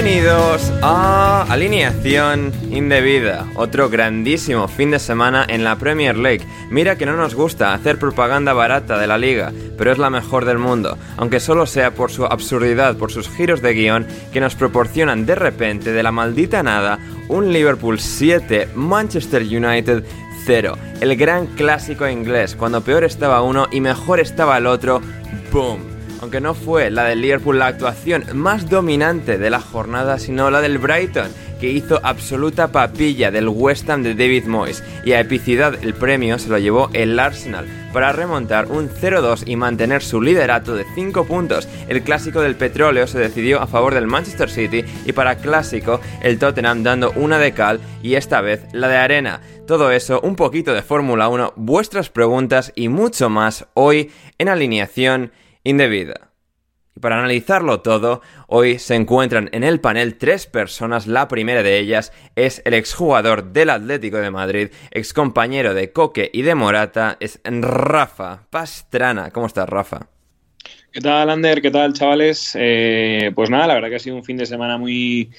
Bienvenidos a Alineación Indebida, otro grandísimo fin de semana en la Premier League. Mira que no nos gusta hacer propaganda barata de la liga, pero es la mejor del mundo, aunque solo sea por su absurdidad, por sus giros de guion que nos proporcionan de repente, de la maldita nada, un Liverpool 7, Manchester United 0. El gran clásico inglés, cuando peor estaba uno y mejor estaba el otro, ¡boom! Aunque no fue la del Liverpool la actuación más dominante de la jornada, sino la del Brighton, que hizo absoluta papilla del West Ham de David Moyes, y a epicidad el premio se lo llevó el Arsenal, para remontar un 0-2 y mantener su liderato de 5 puntos. El clásico del petróleo se decidió a favor del Manchester City y para clásico el Tottenham dando una de cal y esta vez la de arena. Todo eso, un poquito de Fórmula 1, vuestras preguntas y mucho más hoy en alineación indebida. Y para analizarlo todo, hoy se encuentran en el panel tres personas. La primera de ellas es el exjugador del Atlético de Madrid, excompañero de Coque y de Morata, es Rafa Pastrana. ¿Cómo estás, Rafa? ¿Qué tal, Ander? ¿Qué tal, chavales? Eh, pues nada, la verdad que ha sido un fin de semana muy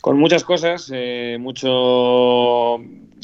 con muchas cosas, eh, mucho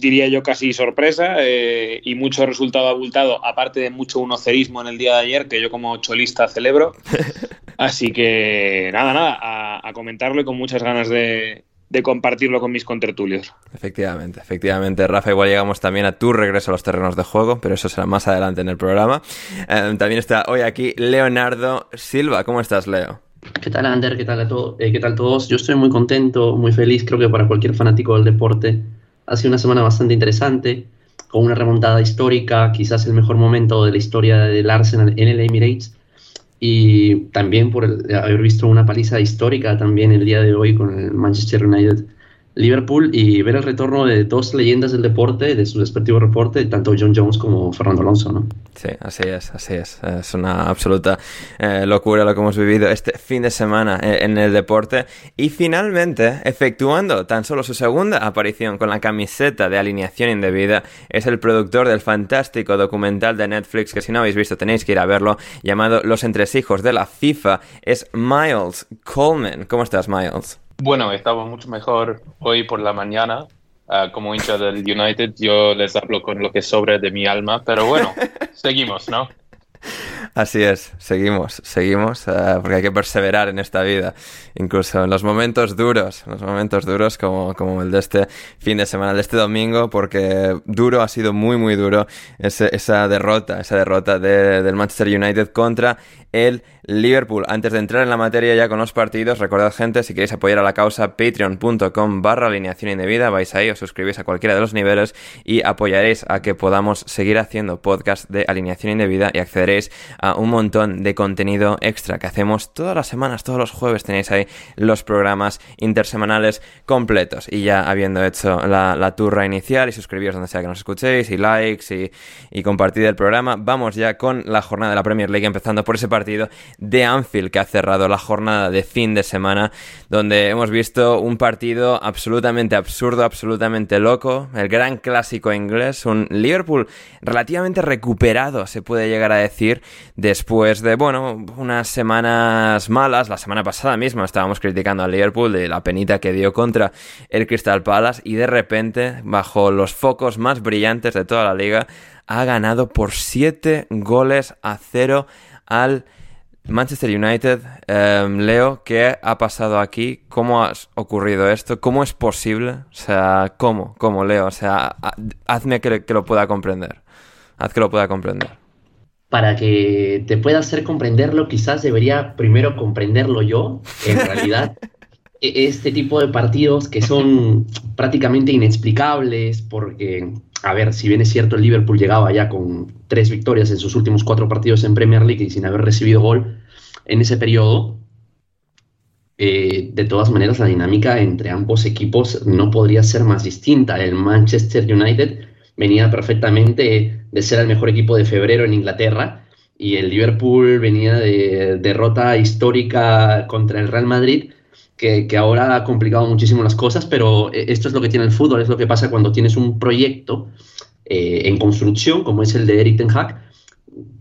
diría yo casi sorpresa eh, y mucho resultado abultado, aparte de mucho unocerismo en el día de ayer, que yo como cholista celebro. Así que nada, nada, a, comentarlo y con muchas ganas de, compartirlo con mis contertulios. Efectivamente, efectivamente, Rafa, igual llegamos también a tu regreso a los terrenos de juego, pero eso será más adelante en el programa. Eh, también está hoy aquí Leonardo Silva. ¿Cómo estás, Leo? ¿Qué tal, Ander? ¿Qué tal, a eh, ¿Qué tal todos? Yo estoy muy contento, muy feliz, creo que para cualquier fanático del deporte ha sido una semana bastante interesante, con una remontada histórica, quizás el mejor momento de la historia del Arsenal en el Emirates, y también por haber visto una paliza histórica también el día de hoy con el Manchester United Liverpool y ver el retorno de dos leyendas del deporte, de su respectivo reporte, tanto John Jones como Fernando Alonso, ¿no? Sí, así es, así es. Es una absoluta eh, locura lo que hemos vivido este fin de semana eh, en el deporte. Y finalmente, efectuando tan solo su segunda aparición con la camiseta de alineación indebida, es el productor del fantástico documental de Netflix, que si no habéis visto tenéis que ir a verlo, llamado Los entresijos de la FIFA, es Miles Coleman. ¿Cómo estás, Miles? Bueno, estaba mucho mejor hoy por la mañana. Ah, como hincha del United, yo les hablo con lo que sobra de mi alma, pero bueno, seguimos, ¿no? Así es, seguimos, seguimos, eh, porque hay que perseverar en esta vida, incluso en los momentos duros, en los momentos duros como, como el de este fin de semana, de este domingo, porque duro ha sido muy, muy duro esa derrota, esa derrota del Manchester United contra el Liverpool. Antes de entrar en la materia ya con los partidos, recordad gente, si queréis apoyar a la causa, patreon.com barra alineación indebida, vais ahí, os suscribís a cualquiera de los niveles y apoyaréis a que podamos seguir haciendo podcast de alineación indebida y accederéis a un montón de contenido extra que hacemos todas las semanas, todos los jueves tenéis ahí los programas intersemanales completos. Y ya habiendo hecho la, turra inicial y suscribíos donde sea que nos escuchéis y likes y, y compartid el programa, vamos ya con la jornada de la Premier League empezando por ese partido de Anfield que ha cerrado la jornada de fin de semana, donde hemos visto un partido absolutamente absurdo, absolutamente loco, el gran clásico inglés, un Liverpool relativamente recuperado, se puede llegar a decir, después de, bueno, unas semanas malas, la semana pasada misma estábamos criticando al Liverpool de la penita que dio contra el Crystal Palace y de repente, bajo los focos más brillantes de toda la liga, ha ganado por 7 goles a 0 al Manchester United. Em, Leo, ¿qué ha pasado aquí? ¿Cómo ha ocurrido esto? ¿Cómo es posible? O sea, ¿cómo? ¿Cómo, Leo? O sea, hazme que, lo pueda comprender. Haz que lo pueda comprender. Para que te pueda hacer comprenderlo, quizás debería primero comprenderlo yo. En realidad, este tipo de partidos que son prácticamente inexplicables porque a ver, si bien es cierto, el Liverpool llegaba ya con tres victorias en sus últimos cuatro partidos en Premier League y sin haber recibido gol en ese periodo, eh, de todas maneras la dinámica entre ambos equipos no podría ser más distinta. El Manchester United venía perfectamente de ser el mejor equipo de febrero en Inglaterra y el Liverpool venía de derrota histórica contra el Real Madrid que, ahora ha complicado muchísimo las cosas, pero eh, esto es lo que tiene el fútbol, es lo que pasa cuando tienes un proyecto eh, en construcción, como es el de Eric Ten Hag,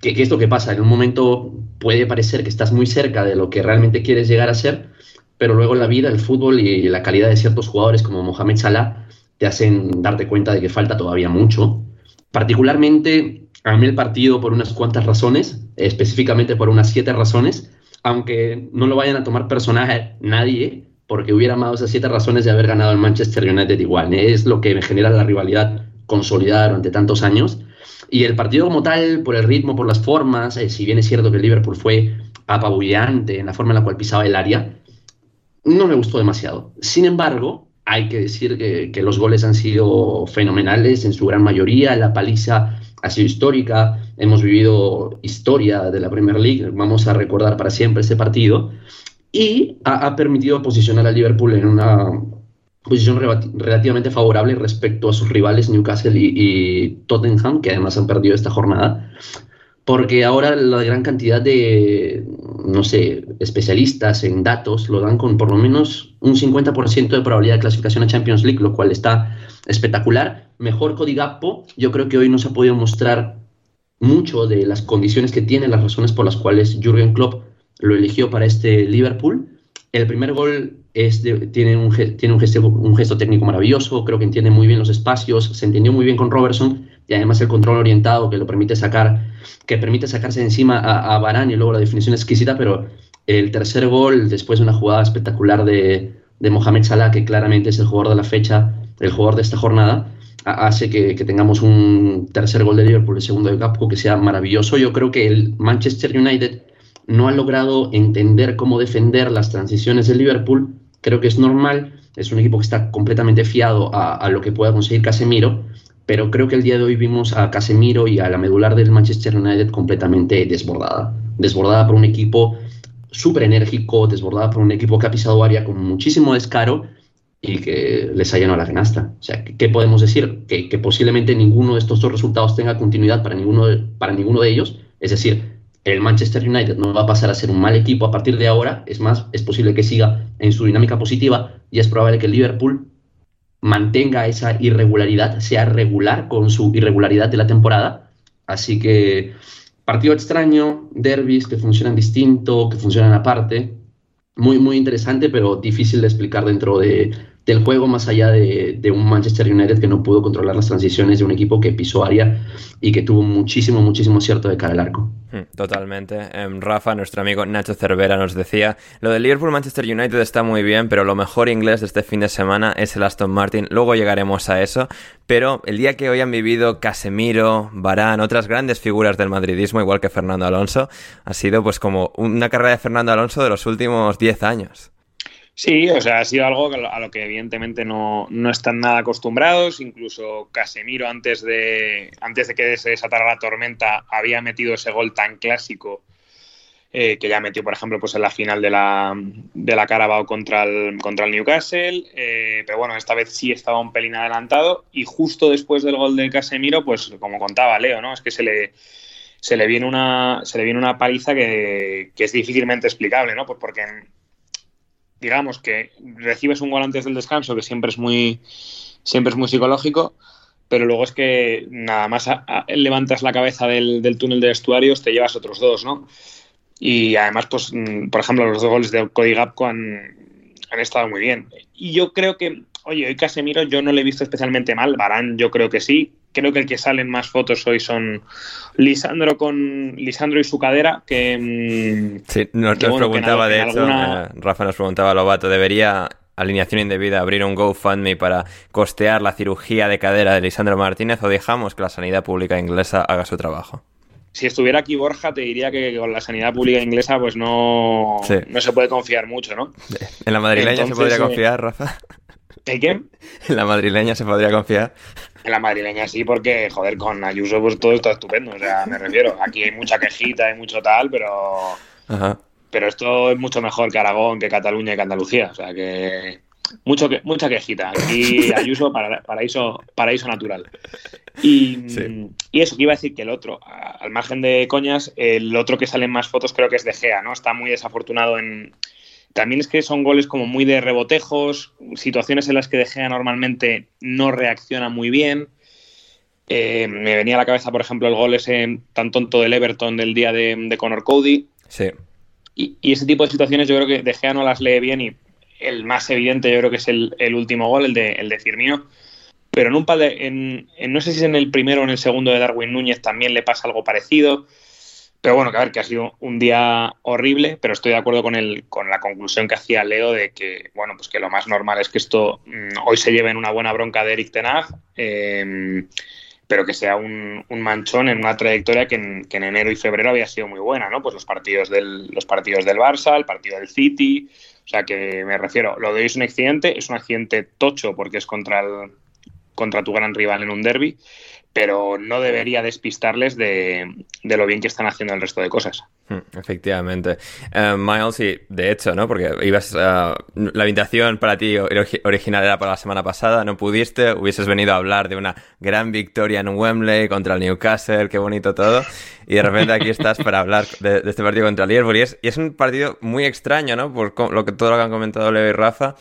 que, es lo que pasa, en un momento puede parecer que estás muy cerca de lo que realmente quieres llegar a ser, pero luego la vida, el fútbol y la calidad de ciertos jugadores como Mohamed Salah te hacen darte cuenta de que falta todavía mucho. Particularmente, a mí el partido por unas cuantas razones, específicamente por unas siete razones, aunque no lo vayan a tomar personaje nadie, porque hubiera amado esas siete razones de haber ganado el Manchester United igual. Es lo que me genera la rivalidad consolidada durante tantos años. Y el partido como tal, por el ritmo, por las formas, eh, si bien es cierto que el Liverpool fue apabullante en la forma en la cual pisaba el área, no me gustó demasiado. Sin embargo, hay que decir que, que, los goles han sido fenomenales en su gran mayoría, la paliza ha sido histórica, hemos vivido historia de la Premier League, vamos a recordar para siempre ese partido, y ha, ha permitido posicionar al Liverpool en una posición relativamente favorable respecto a sus rivales Newcastle y, y, Tottenham, que además han perdido esta jornada, porque ahora la gran cantidad de, no sé, especialistas en datos lo dan con por lo menos un 50% de probabilidad de clasificación a Champions League, lo cual está espectacular. Mejor Codigapo, yo creo que hoy nos ha podido mostrar mucho de las condiciones que tiene, las razones por las cuales Jürgen Klopp lo eligió para este Liverpool. El primer gol es de, tiene, un, tiene un, gesto, un gesto técnico maravilloso, creo que entiende muy bien los espacios, se entendió muy bien con Robertson y además el control orientado que lo permite sacar, que permite sacarse encima a, a Varane y luego la definición exquisita, pero el tercer gol, después de una jugada espectacular de, de Mohamed Salah, que claramente es el jugador de la fecha, el jugador de esta jornada, hace que, tengamos un tercer gol de Liverpool, el segundo de Capco, que sea maravilloso. Yo creo que el Manchester United no ha logrado entender cómo defender las transiciones de Liverpool. Creo que es normal, es un equipo que está completamente fiado a, a lo que pueda conseguir Casemiro, pero creo que el día de hoy vimos a Casemiro y a la medular del Manchester United completamente desbordada. Desbordada por un equipo súper enérgico, desbordada por un equipo que ha pisado área con muchísimo descaro y que les ha llenado la canasta. O sea, ¿qué podemos decir? Que, que, posiblemente ninguno de estos dos resultados tenga continuidad para ninguno, de, para ninguno de ellos. Es decir, el Manchester United no va a pasar a ser un mal equipo a partir de ahora. Es más, es posible que siga en su dinámica positiva y es probable que el Liverpool mantenga esa irregularidad, sea regular con su irregularidad de la temporada. Así que partido extraño, derbis que funcionan distinto, que funcionan aparte. Muy, muy interesante, pero difícil de explicar dentro de, del juego, más allá de, de, un Manchester United que no pudo controlar las transiciones de un equipo que pisó área y que tuvo muchísimo, muchísimo acierto de cara al arco. Totalmente. Um, Rafa, nuestro amigo Nacho Cervera, nos decía, lo del Liverpool-Manchester United está muy bien, pero lo mejor inglés de este fin de semana es el Aston Martin. Luego llegaremos a eso, pero el día que hoy han vivido Casemiro, Barán, otras grandes figuras del madridismo, igual que Fernando Alonso, ha sido pues como una carrera de Fernando Alonso de los últimos 10 años. Sí, o sea, ha sido algo a lo que evidentemente no, no, están nada acostumbrados. Incluso Casemiro, antes de, antes de que se desatara la tormenta, había metido ese gol tan clásico eh, que ya metió, por ejemplo, pues en la final de la, de la Carabao contra el, contra el Newcastle. Eh, pero bueno, esta vez sí estaba un pelín adelantado. Y justo después del gol de Casemiro, pues como contaba Leo, ¿no? Es que se le se le viene una, se le viene una paliza que, que es difícilmente explicable, ¿no? Pues porque digamos que recibes un gol antes del descanso, que siempre es muy, siempre es muy psicológico, pero luego es que nada más levantas la cabeza del, del, túnel de vestuarios, te llevas otros dos, ¿no? Y además, pues, por ejemplo, los dos goles de Cody Gapco han, han estado muy bien. Y yo creo que, oye, hoy Casemiro yo no le he visto especialmente mal, Barán yo creo que sí, creo que el que salen más fotos hoy son Lisandro con Lisandro y su cadera que sí nos, que, nos bueno, preguntaba que de hecho alguna... eh, Rafa nos preguntaba Lobato debería alineación indebida abrir un GoFundMe para costear la cirugía de cadera de Lisandro Martínez o dejamos que la sanidad pública inglesa haga su trabajo si estuviera aquí Borja, te diría que con la sanidad pública inglesa, pues no, sí. no se puede confiar mucho, ¿no? ¿En la madrileña Entonces, se podría confiar, Rafa? ¿En qué? ¿En la madrileña se podría confiar? En la madrileña sí, porque, joder, con Ayuso pues todo está estupendo. O sea, me refiero, aquí hay mucha quejita, hay mucho tal, pero... Ajá. Pero esto es mucho mejor que Aragón, que Cataluña y que Andalucía. O sea, que... Mucho que, mucha quejita. Aquí Ayuso, para, paraíso, paraíso natural. Y, sí. y, eso, que iba a decir que el otro, al margen de coñas, el otro que salen más fotos creo que es De Gea, ¿no? Está muy desafortunado en, también es que son goles como muy de rebotejos, situaciones en las que De Gea normalmente no reacciona muy bien. Eh, me venía a la cabeza, por ejemplo, el gol ese tan tonto del Everton del día de, de Conor Cody. Sí. Y, y, ese tipo de situaciones yo creo que De Gea no las lee bien y el más evidente yo creo que es el, último gol, el de, el de Firmino. Pero en un par de, en, no sé si es en el primero o en el segundo de Darwin Núñez también le pasa algo parecido. Pero bueno, que a ver, que ha sido un día horrible, pero estoy de acuerdo con, el, con la conclusión que hacía Leo de que, bueno, pues que lo más normal es que esto mm, hoy se lleve en una buena bronca de Eric Tenag, em, pero que sea un, manchón en una trayectoria que en, que en, enero y febrero había sido muy buena, ¿no? Pues los partidos del, los partidos del Barça, el partido del City, o sea que me refiero, lo de hoy es un accidente, es un accidente tocho porque es contra el, contra tu gran rival en un derby, pero no debería despistarles de, lo bien que están haciendo el resto de cosas. Hmm, efectivamente. Eh, Miles, y de hecho, ¿no? Porque ibas la invitación para ti original era para la semana pasada, no pudiste, hubieses venido a hablar de una gran victoria en Wembley contra el Newcastle, qué bonito todo, y de repente aquí estás para hablar de, este partido contra el Liverpool, y es, y es un partido muy extraño, ¿no? Por lo que todo lo que han comentado Leo y Rafa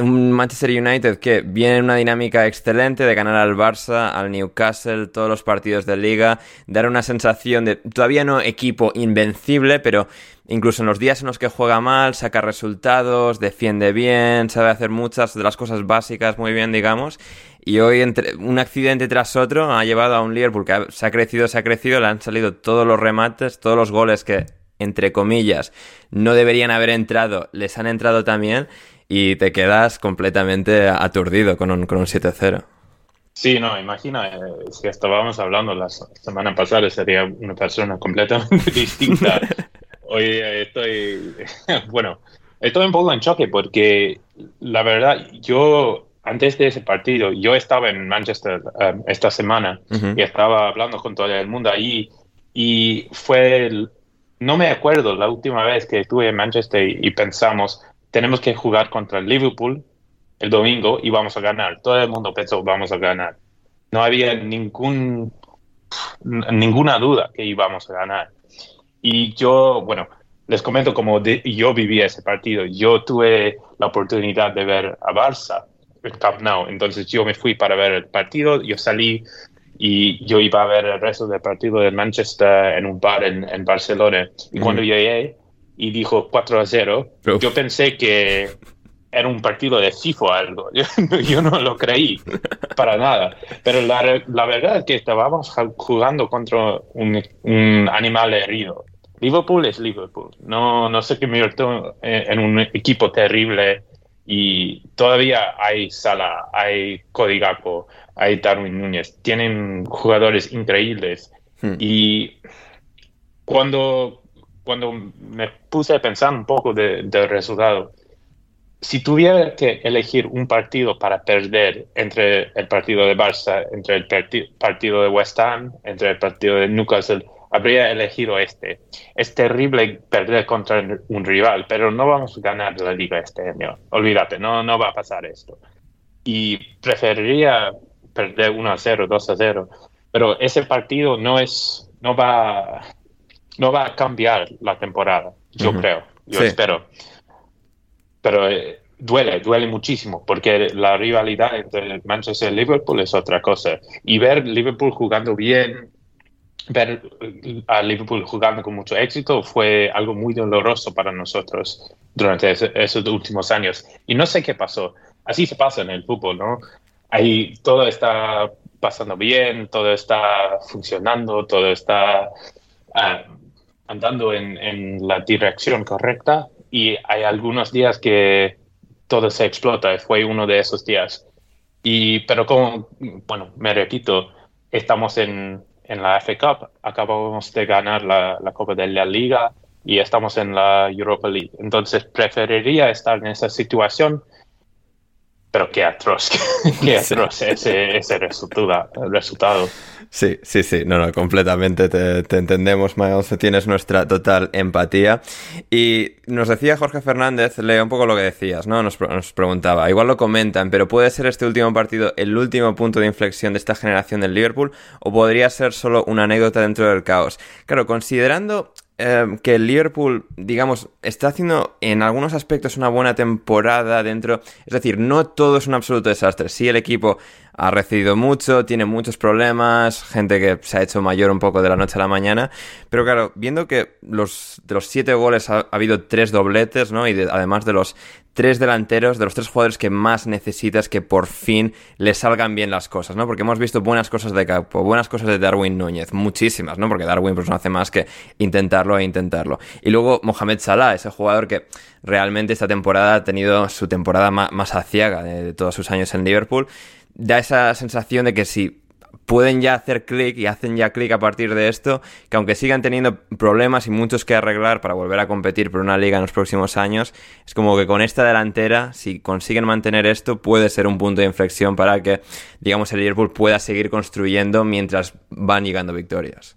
un Manchester United que viene en una dinámica excelente de ganar al Barça, al Newcastle, todos los partidos de liga, dar una sensación de todavía no equipo invencible, pero incluso en los días en los que juega mal, saca resultados, defiende bien, sabe hacer muchas de las cosas básicas muy bien, digamos. Y hoy entre un accidente tras otro ha llevado a un Liverpool que se ha crecido, se ha crecido, le han salido todos los remates, todos los goles que entre comillas no deberían haber entrado, les han entrado también y te quedas completamente aturdido con un, con un 7-0. Sí, no, imagina, eh, si estábamos hablando la semana pasada, sería una persona completamente distinta. Hoy estoy, bueno, estoy un poco en choque porque la verdad, yo antes de ese partido, yo estaba en Manchester eh, esta semana y estaba hablando con todo el mundo ahí y fue, no me acuerdo la última vez que estuve en Manchester y pensamos, tenemos que jugar contra el Liverpool el domingo y vamos a ganar. Todo el mundo pensó vamos a ganar. No había ningún, ninguna duda que íbamos a ganar. Y yo, bueno, les comento cómo yo viví ese partido. Yo tuve la oportunidad de ver a Barça en Camp Nou. Entonces yo me fui para ver el partido. Yo salí y yo iba a ver el resto del partido de Manchester en un bar en, Barcelona. Y cuando llegué, y dijo 4 a 0, yo pensé que era un partido de FIFA o algo. Yo, no lo creí para nada. Pero la, la, verdad es que estábamos jugando contra un, un, animal herido. Liverpool es Liverpool. No, no se convirtió en, en un equipo terrible y todavía hay Sala, hay Codigaco, hay Darwin Núñez. Tienen jugadores increíbles. Hmm. Y cuando cuando me puse a pensar un poco del resultado, si tuviera que elegir un partido para perder entre el partido de Barça, entre el partido de West Ham, entre el partido de Newcastle, habría elegido este. Es terrible perder contra un rival, pero no vamos a ganar la liga este año. Olvídate, no, no va a pasar esto. Y preferiría perder 1 a 0, 2 a 0, pero ese partido no es, no va no va a cambiar la temporada, yo creo, yo espero. Pero eh, duele, duele muchísimo, porque la rivalidad entre Manchester y Liverpool es otra cosa. Y ver Liverpool jugando bien, ver eh, a Liverpool jugando con mucho éxito fue algo muy doloroso para nosotros durante esos últimos años. Y no sé qué pasó. Así se pasa en el fútbol, ¿no? Ahí todo está pasando bien, todo está funcionando, todo está ah, andando en, la dirección correcta y hay algunos días que todo se explota. Fue uno de esos días. Y, pero como, bueno, me repito, estamos en, en la FA Cup, acabamos de ganar la, la, Copa de la Liga y estamos en la Europa League. Entonces preferiría estar en esa situación, pero qué atroz, qué atroz ese, ese resultado. resultado. Sí, sí, sí, no, no, completamente te, te, entendemos, Miles, tienes nuestra total empatía. Y nos decía Jorge Fernández, leo un poco lo que decías, ¿no? Nos, nos, preguntaba, igual lo comentan, pero ¿puede ser este último partido el último punto de inflexión de esta generación del Liverpool o podría ser solo una anécdota dentro del caos? Claro, considerando Em, que el Liverpool, digamos, está haciendo en algunos aspectos una buena temporada dentro. Es decir, no todo es un absoluto desastre. Sí, el equipo ha recibido mucho, tiene muchos problemas, gente que se ha hecho mayor un poco de la noche a la mañana. Pero claro, viendo que los, de los siete goles ha, habido tres dobletes, ¿no? Y además de los tres delanteros, de los tres jugadores que más necesitas que por fin le salgan bien las cosas, ¿no? Porque hemos visto buenas cosas de Capo, buenas cosas de Darwin Núñez, muchísimas, ¿no? Porque Darwin pues no hace más que intentarlo e intentarlo. Y luego Mohamed Salah, ese jugador que realmente esta temporada ha tenido su temporada más, aciaga de, de todos sus años en Liverpool, da esa sensación de que si pueden ya hacer clic y hacen ya clic a partir de esto, que aunque sigan teniendo problemas y muchos que arreglar para volver a competir por una liga en los próximos años, es como que con esta delantera, si consiguen mantener esto, puede ser un punto de inflexión para que, digamos, el Liverpool pueda seguir construyendo mientras van llegando victorias.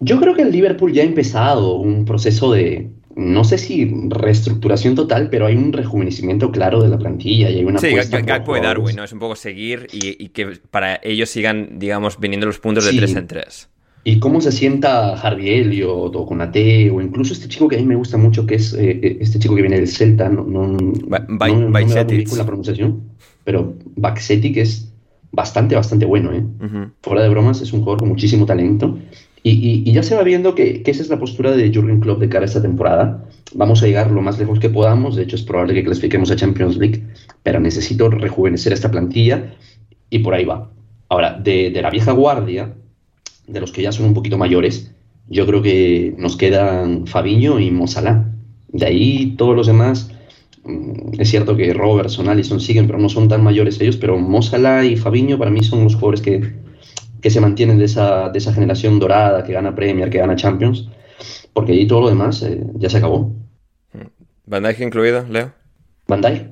Yo creo que el Liverpool ya ha empezado un proceso de, no sé si reestructuración total, pero hay un rejuvenecimiento claro de la plantilla y hay una Sí, Gakpo y Darwin, ¿no? Es un poco seguir y, que para ellos sigan, digamos, viniendo los puntos de tres en tres. Y cómo se sienta Harvey Elliott o Conate o incluso este chico que a mí me gusta mucho, que es eh, eh, este chico que viene del Celta, no, no, no, no me la pronunciación, pero que es bastante, bastante bueno, ¿eh? Fuera de bromas, es un jugador con muchísimo talento y, ya se va viendo que, esa es la postura de Jurgen Klopp de cara a esta temporada. Vamos a llegar lo más lejos que podamos. De hecho, es probable que clasifiquemos a Champions League, pero necesito rejuvenecer esta plantilla y por ahí va. Ahora, de, la vieja guardia, de los que ya son un poquito mayores, yo creo que nos quedan Fabiño y Mozalá. De ahí todos los demás, mm, es cierto que Robertson, Allison siguen, pero no son tan mayores ellos, pero Mozalá y Fabiño para mí son los jugadores que, que se mantienen de esa, de esa generación dorada que gana Premier, que gana Champions, porque ahí todo lo demás eh, ya se acabó. ¿Van Dijk incluido, Leo? ¿Van Dijk?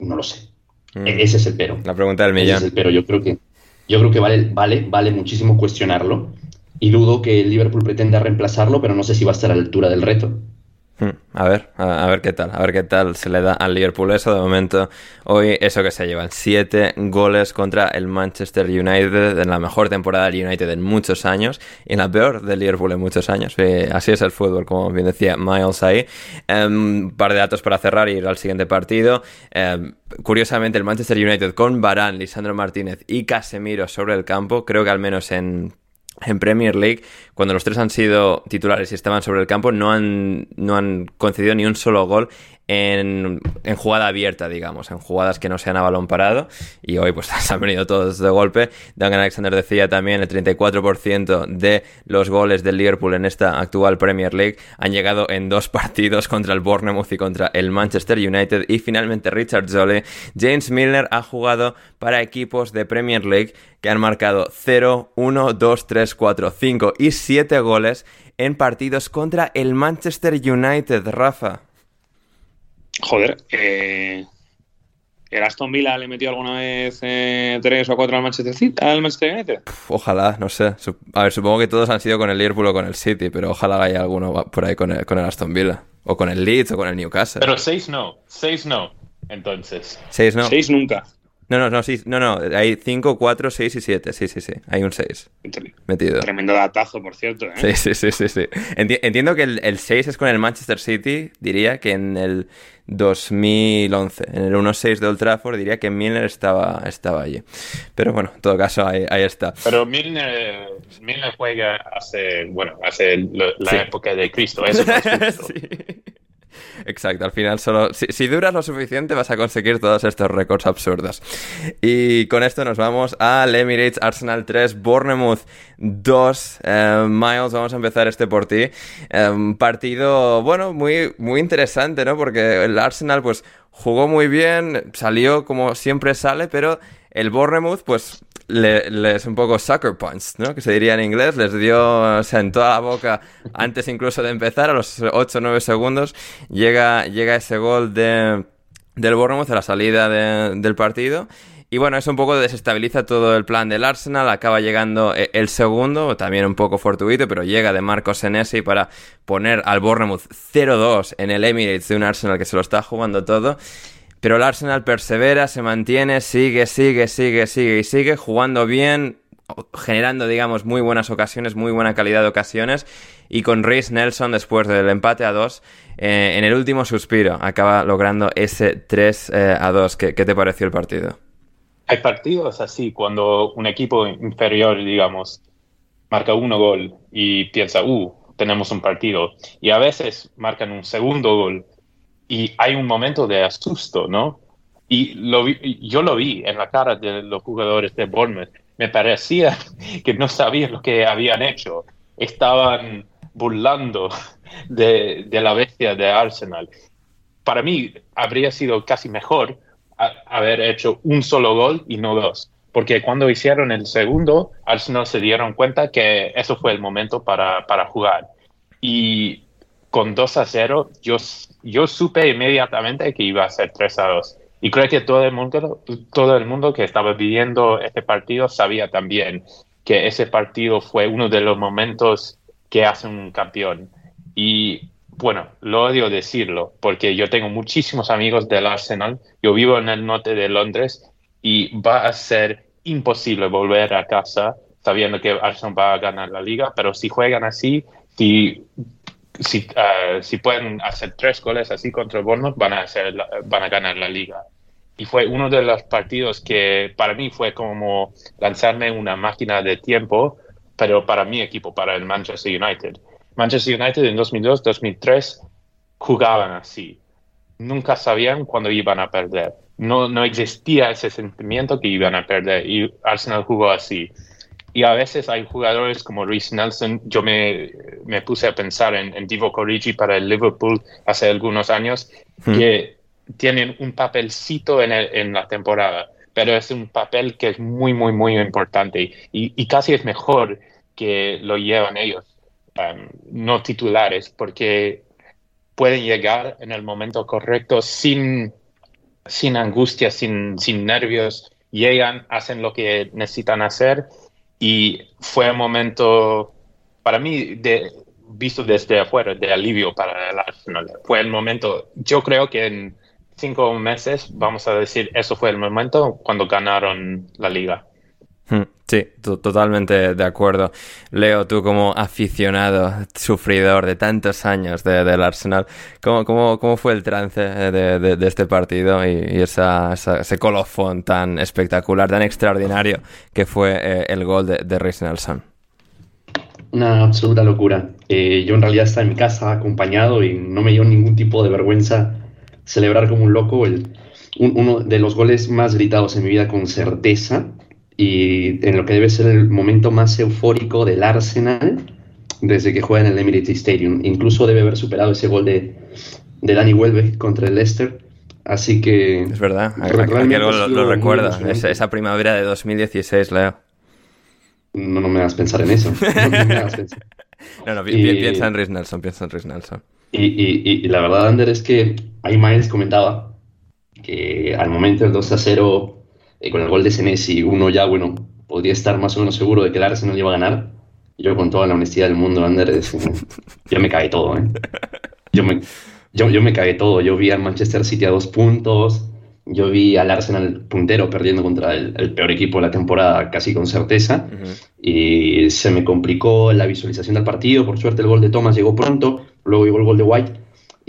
No lo sé. Mm. E-, ese es el pero. La pregunta del millón. Ese es el pero. Yo creo que, yo creo que vale, vale, vale muchísimo cuestionarlo y dudo que el Liverpool pretenda reemplazarlo, pero no sé si va a estar a la altura del reto. Hmm, a ver, a, ver qué tal, a ver qué tal se le da al Liverpool eso. De momento, hoy eso que se llevan, siete goles contra el Manchester United en la mejor temporada del United en muchos años y en la peor del Liverpool en muchos años. así es el fútbol, como bien decía Miles ahí. Em, un par de datos para cerrar y ir al siguiente partido. Em, curiosamente, el Manchester United con Barán, Lisandro Martínez y Casemiro sobre el campo, creo que al menos en en Premier League, cuando los tres han sido titulares y estaban sobre el campo, no han, no han concedido ni un solo gol en, jugada abierta, digamos, en jugadas que no sean a balón parado. Y hoy pues han venido todos de golpe. Duncan Alexander decía también el 34% de los goles del Liverpool en esta actual Premier League han llegado en dos partidos contra el Bournemouth y contra el Manchester United. Y finalmente Richard Jolly, James Milner ha jugado para equipos de Premier League que han marcado 0, 1, 2, 3, 4, 5 y 7 goles en partidos contra el Manchester United, Rafa. Joder, eh, ¿el Aston Villa le metió alguna vez eh, tres o cuatro al Manchester City, al Manchester United? ojalá, no sé. A ver, supongo que todos han sido con el Liverpool o con el City, pero ojalá haya alguno por ahí con el, con el Aston Villa. O con el Leeds o con el Newcastle. Pero seis no, seis no, entonces. Seis no. Seis nunca. No, no, no, sí, no, no, hay 5, 4, 6 y 7, sí, sí, sí, hay un 6 metido. Tremendo datazo, por cierto. ¿eh? Sí, sí, sí, sí, entiendo que el, 6 es con el Manchester City, diría que en el 2011, en el 1-6 de Old Trafford, diría que Milner estaba, estaba allí. Pero bueno, en todo caso, ahí, está. Pero Milner, Milner juega hace, bueno, hace la época de Cristo, eso es sí. Exacto, al final solo. Si, duras lo suficiente, vas a conseguir todos estos récords absurdos. Y con esto nos vamos al Emirates Arsenal 3, Bournemouth 2. Eh, Miles, vamos a empezar este por ti. Eh, partido, bueno, muy, muy interesante, ¿no? Porque el Arsenal, pues, jugó muy bien, salió como siempre sale, pero el Bournemouth, pues les un poco sucker punch, ¿no? Que se diría en inglés, les dio, o sea, en toda la boca antes incluso de empezar, a los 8 o 9 segundos, llega, llega ese gol de, del Bournemouth a la salida del partido. Y bueno, eso un poco desestabiliza todo el plan del Arsenal. Acaba llegando eh, el segundo, también un poco fortuito, pero llega de Marcos Senesi para poner al Bournemouth 0-2 en el Emirates de un Arsenal que se lo está jugando todo. Pero el Arsenal persevera, se mantiene, sigue, sigue, sigue, sigue y sigue jugando bien, generando, digamos, muy buenas ocasiones, muy buena calidad de ocasiones. Y con Rhys Nelson, después del empate a 2, eh, en el último suspiro, acaba logrando ese 3 eh, a 2. ¿Qué, te pareció el partido? Hay partidos así, cuando un equipo inferior, digamos, marca uno gol y piensa, uh, tenemos un partido. Y a veces marcan un segundo gol y hay un momento de asusto, ¿no? Y lo yo lo vi en la cara de los jugadores de Bournemouth. Me parecía que no sabían lo que habían hecho. Estaban burlando de, de la bestia de Arsenal. Para mí habría sido casi mejor haber hecho un solo gol y no dos. Porque cuando hicieron el segundo, Arsenal se dieron cuenta que eso fue el momento para, para jugar. Y con 2 a 0, yo, yo supe inmediatamente que iba a ser 3 a 2. Y creo que todo el mundo, todo el mundo que estaba viviendo este partido sabía también que ese partido fue uno de los momentos que hace un campeón. Y bueno, lo odio decirlo porque yo tengo muchísimos amigos del Arsenal. Yo vivo en el norte de Londres y va a ser imposible volver a casa sabiendo que Arsenal va a ganar la liga, pero si juegan así, si si, uh, si pueden hacer tres goles así contra el Bournemouth, van a, hacer, van a ganar la liga. Y fue uno de los partidos que para mí fue como lanzarme una máquina de tiempo, pero para mi equipo, para el Manchester United. Manchester United en 2002, 2003 jugaban así. Nunca sabían cuándo iban a perder. No, no existía ese sentimiento que iban a perder y Arsenal jugó así. Y a veces hay jugadores como Reece Nelson. Yo me, me puse a pensar en, en Divo Corrigi para el Liverpool hace algunos años, hmm. que tienen un papelcito en, en, la temporada, pero es un papel que es muy, muy, muy importante y, y casi es mejor que lo llevan ellos, um, no titulares, porque pueden llegar en el momento correcto sin, sin angustia, sin, sin nervios, llegan, hacen lo que necesitan hacer y fue un momento, para mí, de, visto desde afuera, de alivio para el Arsenal. Fue el momento, yo creo que en cinco meses, vamos a decir, eso fue el momento cuando ganaron la liga. Hmm, sí, totalmente de acuerdo. Leo, tú como aficionado, sufridor de tantos años del Arsenal, ¿cómo, cómo, cómo fue el trance de, este partido y, esa, ese colofón tan espectacular, tan extraordinario que fue eh, el gol de, de Nelson? Una absoluta locura. Eh, yo en realidad estaba en mi casa acompañado y no me dio ningún tipo de vergüenza celebrar como un loco el, uno de los goles más gritados en mi vida con certeza y en lo que debe ser el momento más eufórico del Arsenal desde que juega en el Emirates Stadium. Incluso debe haber superado ese gol de, de Danny Welbeck contra el Leicester. Así que... Es verdad, lo, lo recuerda, esa, primavera de 2016, Leo. No, no me hagas pensar en eso. No, no, piensa en Rhys Nelson, piensa en Rhys Nelson. Y, y, y, la verdad, Ander, es que ahí Miles comentaba que al momento del 2 a 0 eh, con el gol de Senesi, uno ya, bueno, podría estar más o menos seguro de que el Arsenal iba a ganar. Yo, con toda la honestidad del mundo, Ander, yo me cagué todo, ¿eh? Yo me, yo, yo me cagué todo. Yo vi al Manchester City a dos puntos. Yo vi al Arsenal puntero perdiendo contra el, peor equipo de la temporada casi con certeza. Y se me complicó la visualización del partido. Por suerte el gol de Thomas llegó pronto. Luego llegó el gol de White.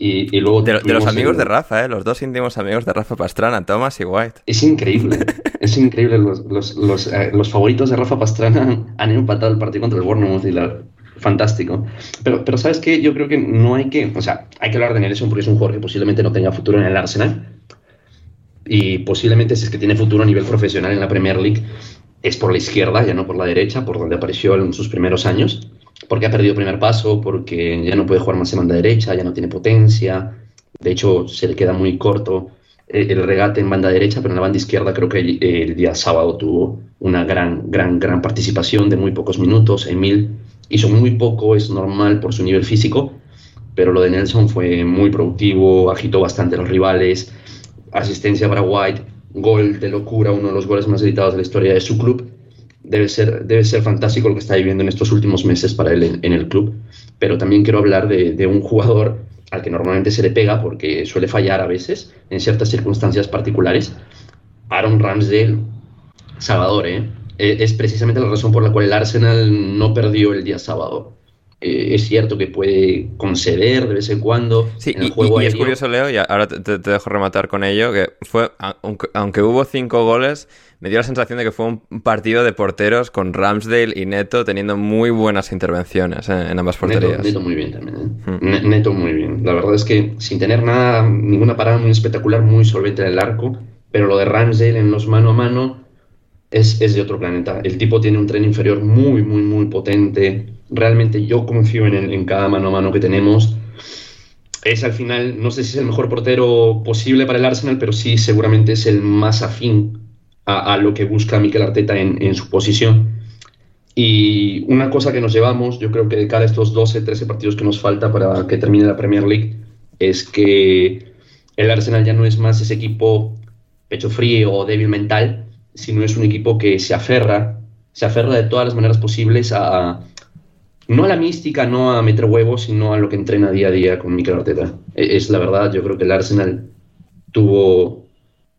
Y, luego de, los amigos de Rafa, ¿eh? los dos íntimos amigos de Rafa Pastrana, Thomas y White. Es increíble, es increíble. Los, los, los, eh, los, favoritos de Rafa Pastrana han empatado el partido contra el Bournemouth y la, fantástico. Pero, pero ¿sabes qué? Yo creo que no hay que, o sea, hay que hablar de Nelson porque es un jugador que posiblemente no tenga futuro en el Arsenal. Y posiblemente si es que tiene futuro a nivel profesional en la Premier League, es por la izquierda, ya no por la derecha, por donde apareció en sus primeros años porque ha perdido primer paso, porque ya no puede jugar más en banda derecha, ya no tiene potencia. De hecho, se le queda muy corto el regate en banda derecha, pero en la banda izquierda creo que el, día sábado tuvo una gran, gran, gran participación de muy pocos minutos. Emil hizo muy poco, es normal por su nivel físico, pero lo de Nelson fue muy productivo, agitó bastante a los rivales, asistencia para White, gol de locura, uno de los goles más gritados de la historia de su club debe ser, debe ser fantástico lo que está viviendo en estos últimos meses para él en, el club, pero también quiero hablar de, un jugador al que normalmente se le pega porque suele fallar a veces en ciertas circunstancias particulares. Aaron Ramsdale, Salvador, ¿eh? E, es precisamente la razón por la cual el Arsenal no perdió el día sábado. Eh, es cierto que puede conceder de vez en cuando sí, en el y, juego y, es curioso, Leo, y ahora te, dejo rematar con ello, que fue, aunque hubo cinco goles, me dio la sensación de que fue un partido de porteros con Ramsdale y Neto teniendo muy buenas intervenciones en ambas porterías. Neto, muy bien también. Hmm. Neto muy bien. La verdad es que sin tener nada, ninguna parada muy espectacular, muy solvente en el arco, pero lo de Ramsdale en los mano a mano es, es de otro planeta. El tipo tiene un tren inferior muy, muy, muy potente. Realmente yo confío en, en cada mano a mano que tenemos es al final, no sé si es el mejor portero posible para el Arsenal, pero sí seguramente es el más afín a, lo que busca Mikel Arteta en, su posición. Y una cosa que nos llevamos, yo creo que de cara a estos 12, 13 partidos que nos falta para que termine la Premier League, es que el Arsenal ya no es más ese equipo pecho frío o débil mental, sino es un equipo que se aferra, se aferra de todas las maneras posibles a, no a la mística, no a meter huevos, sino a lo que entrena día a día con Mikel Arteta. E, es la verdad, yo creo que el Arsenal tuvo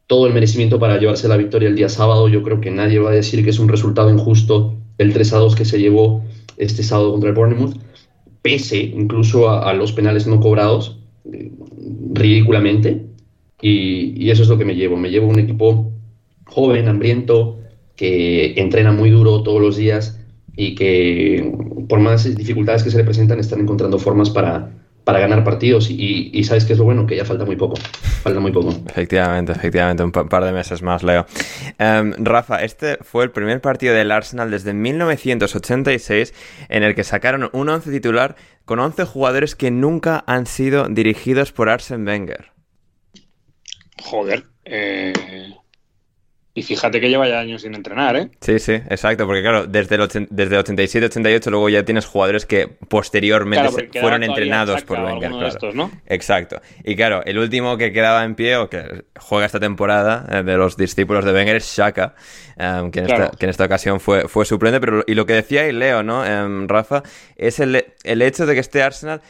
todo el merecimiento para llevarse la victoria el día sábado. Yo creo que nadie va a decir que es un resultado injusto el 3 a 2 que se llevó este sábado contra el Bournemouth, pese incluso a, los penales no cobrados, eh, ridículamente. Y, y, eso es lo que me llevo. Me llevo un equipo joven, hambriento, que entrena muy duro todos los días y que por más dificultades que se le presentan están encontrando formas para, para ganar partidos y, sabes que es lo bueno, que ya falta muy poco, falta muy poco. Efectivamente, efectivamente, un par de meses más, Leo. Em, Rafa, este fue el primer partido del Arsenal desde 1986 en el que sacaron un once titular con 11 jugadores que nunca han sido dirigidos por Arsene Wenger. Joder, eh, y fíjate que lleva ya años sin entrenar, ¿eh? Sí, sí, exacto, porque claro, desde el, desde 87-88 luego ya tienes jugadores que posteriormente fueron entrenados por Wenger. Claro. ¿no? Exacto. Y claro, el último que quedaba en pie o que juega esta temporada eh, de los discípulos de Wenger es Shaka, em, que, en esta, ocasión fue, fue suplente. Pero, y lo que decía y Leo, ¿no, em, Rafa? Es el, el hecho de que este Arsenal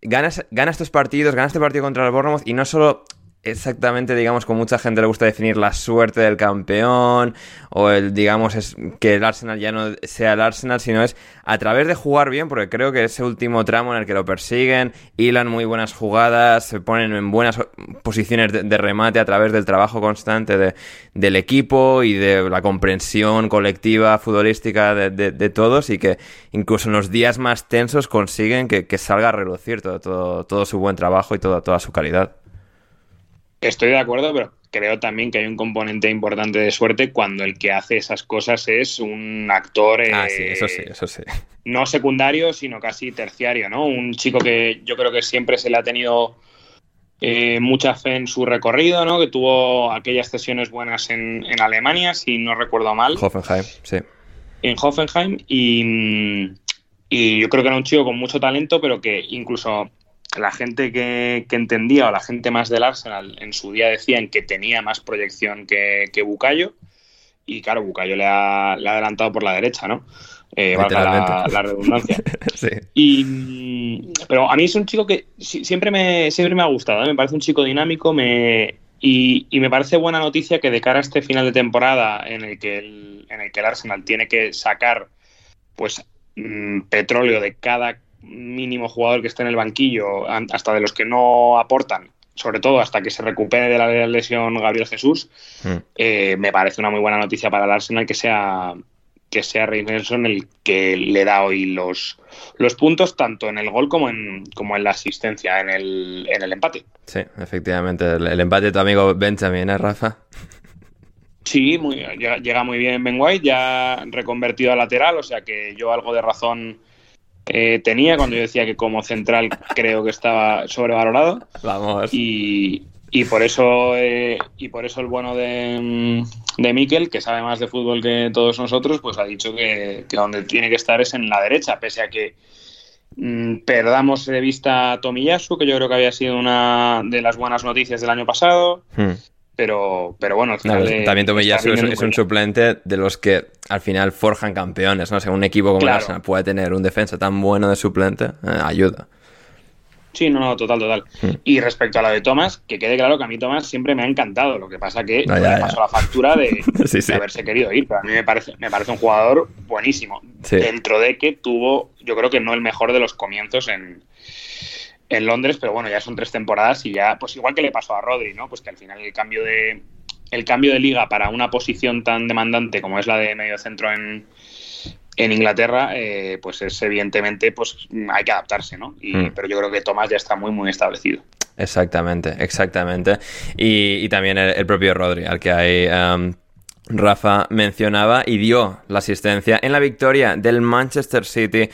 gana, gana estos partidos, gana este partido contra el Bournemouth y no solo exactamente, digamos, con mucha gente le gusta definir la suerte del campeón o el, digamos, es que el Arsenal ya no sea el Arsenal, sino es a través de jugar bien, porque creo que ese último tramo en el que lo persiguen, hilan muy buenas jugadas, se ponen en buenas posiciones de, remate a través del trabajo constante de, del equipo y de la comprensión colectiva futbolística de, todos y que incluso en los días más tensos consiguen que, salga a relucir todo, todo, todo su buen trabajo y toda su calidad. Estoy de acuerdo, pero creo también que hay un componente importante de suerte cuando el que hace esas cosas es un actor. ah, sí, eso sí, eso sí. No secundario, sino casi terciario, ¿no? Un chico que yo creo que siempre se le ha tenido eh, mucha fe en su recorrido, ¿no? Que tuvo aquellas sesiones buenas en, en Alemania, si no recuerdo mal. Hoffenheim, sí. En Hoffenheim y, y yo creo que era un chico con mucho talento, pero que incluso la gente que, entendía o la gente más del Arsenal en su día decían que tenía más proyección que, que Bucayo. Y claro, Bucayo le ha, adelantado por la derecha, ¿no? Eh, valga la, redundancia. y, pero a mí es un chico que siempre me, siempre me ha gustado, ¿eh? me parece un chico dinámico me, y, me parece buena noticia que de cara a este final de temporada en el que el, en el, que el Arsenal tiene que sacar pues mm, petróleo de cada mínimo jugador que esté en el banquillo, hasta de los que no aportan, sobre todo hasta que se recupere de la lesión Gabriel Jesús, hmm. eh, me parece una muy buena noticia para el Arsenal que sea que sea Rey Nelson el que le da hoy los, los puntos, tanto en el gol como en, como en la asistencia, en el, en el empate. Sí, efectivamente. El, empate de tu amigo Benjamin, ¿eh, Rafa? Sí, muy, llega, llega, muy bien Ben White, ya reconvertido a lateral, o sea que yo algo de razón eh, tenía cuando yo decía que como central creo que estaba sobrevalorado. Vamos. Y, y por eso eh, y por eso el bueno de, de Mikel, que sabe más de fútbol que todos nosotros, pues ha dicho que, donde tiene que estar es en la derecha, pese a que mm, perdamos de vista a Tomiyasu, que yo creo que había sido una de las buenas noticias del año pasado. Hmm pero, pero bueno, al final. también Tomiyasu es, un suplente de los que al final forjan campeones, ¿no? O sea, un equipo como el Arsenal puede tener un defensa tan bueno de suplente, eh, ayuda. Sí, no, no, total, total. Hmm. Y respecto a la de Thomas, que quede claro que a mí Thomas siempre me ha encantado. Lo que pasa que me pasó la factura de, haberse querido ir. Pero a mí me parece, me parece un jugador buenísimo. Dentro de que tuvo, yo creo que no el mejor de los comienzos en, en Londres, pero bueno, ya son tres temporadas y ya, pues igual que le pasó a Rodri, ¿no? Pues que al final el cambio de el cambio de liga para una posición tan demandante como es la de medio centro en, en Inglaterra, eh, pues es evidentemente, pues hay que adaptarse, ¿no? Y, Mm. Pero yo creo que Tomás ya está muy, muy establecido. Exactamente, exactamente. Y, y también el, el propio Rodri, al que hay... um, Rafa mencionaba y dio la asistencia en la victoria del Manchester City.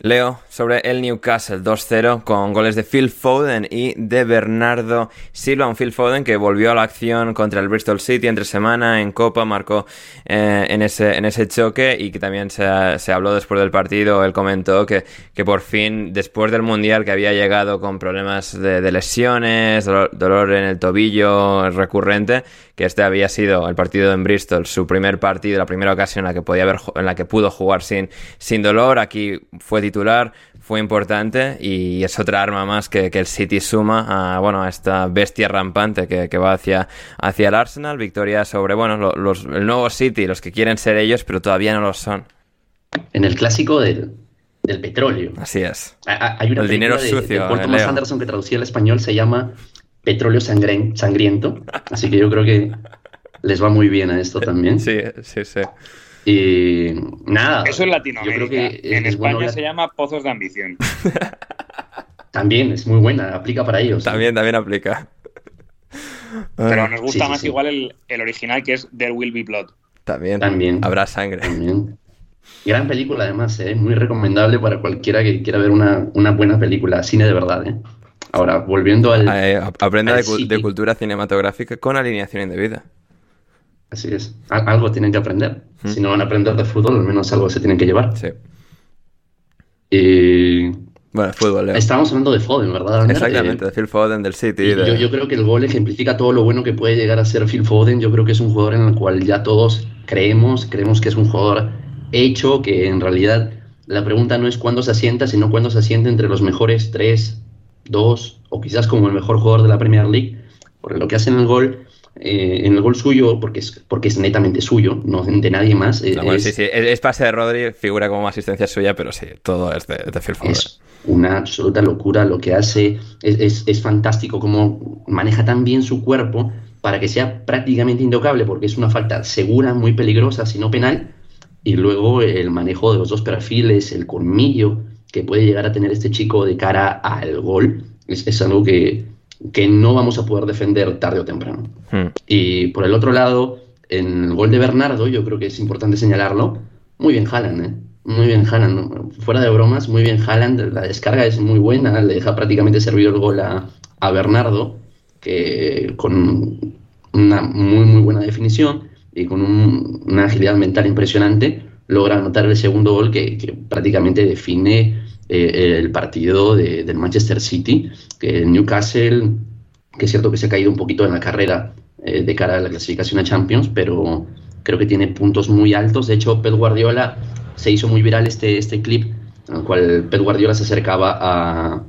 Leo sobre el Newcastle 2-0 con goles de Phil Foden y de Bernardo Silva. Un Phil Foden que volvió a la acción contra el Bristol City entre semana en Copa, marcó eh, en, ese, en ese choque y que también se, se, habló después del partido. Él comentó que, que por fin, después del Mundial, que había llegado con problemas de, lesiones, dolor, dolor en el tobillo recurrente, que este había sido el partido en Bristol, su primer partido, la primera ocasión en la que podía haber, en la que pudo jugar sin, sin dolor. Aquí fue titular, fue importante y es otra arma más que, que el City suma a, bueno, a esta bestia rampante que, que va hacia, hacia el Arsenal. Victoria sobre, bueno, los, el nuevo City, los que quieren ser ellos, pero todavía no lo son. En el clásico del, del petróleo. Así es. Hay una el dinero de, sucio. de Paul Thomas Leo. Anderson que traducía al español se llama Petróleo sangren, Sangriento. Así que yo creo que les va muy bien a esto también. Sí, sí, sí. Y nada. Eso es Latinoamérica. Yo creo que en es España bueno se llama Pozos de Ambición. También es muy buena, aplica para ellos. También, también aplica. Pero nos gusta Sí, sí, más sí. igual el, el original que es There Will Be Blood. También. También. Habrá sangre. También. Gran película, además, ¿eh? muy recomendable para cualquiera que quiera ver una, una buena película, cine de verdad. ¿eh? Ahora, volviendo al. Eh, aprenda al de, cu- de cultura cinematográfica con alineación indebida. Así es. Al- algo tienen que aprender. Mm. Si no van a aprender de fútbol, al menos algo se tienen que llevar. Sí. Y Bueno, fútbol, Leo. estábamos hablando de Foden, ¿verdad? Ander? Exactamente, Eh, de Phil Foden, del City. y de- yo, yo creo que el gol ejemplifica todo lo bueno que puede llegar a ser Phil Foden. Yo creo que es un jugador en el cual ya todos creemos, creemos que es un jugador hecho, que en realidad la pregunta no es cuándo se asienta, sino cuándo se asienta entre los mejores tres, dos, o quizás como el mejor jugador de la Premier League. Porque lo que hace en el gol, eh, en el gol suyo, porque es, porque es netamente suyo, no de nadie más. eh, No, bueno, es- sí, sí. Es, pase de Rodri, figura como asistencia suya, pero sí, todo es de, de Phil Foden. Es una absoluta locura lo que hace. Es, es- es fantástico cómo maneja tan bien su cuerpo para que sea prácticamente intocable, porque es una falta segura, muy peligrosa, si no penal. Y luego el manejo de los dos perfiles, el colmillo que puede llegar a tener este chico de cara al gol, es, es algo que, que no vamos a poder defender tarde o temprano. Hmm. Y por el otro lado, en el gol de Bernardo, yo creo que es importante señalarlo, muy bien Haaland, ¿eh? Muy bien Haaland, fuera de bromas, muy bien Haaland, la descarga es muy buena, le deja prácticamente servido el gol a, a Bernardo, que con una muy muy buena definición y con un- una agilidad mental impresionante logra anotar el segundo gol que, que prácticamente define eh, el partido de- del Manchester City, que el Newcastle, que es cierto que se ha caído un poquito en la carrera eh, de cara a la clasificación a Champions, pero creo que tiene puntos muy altos. De hecho, Pep Guardiola se hizo muy viral este, este clip en el cual Pep Guardiola se acercaba a,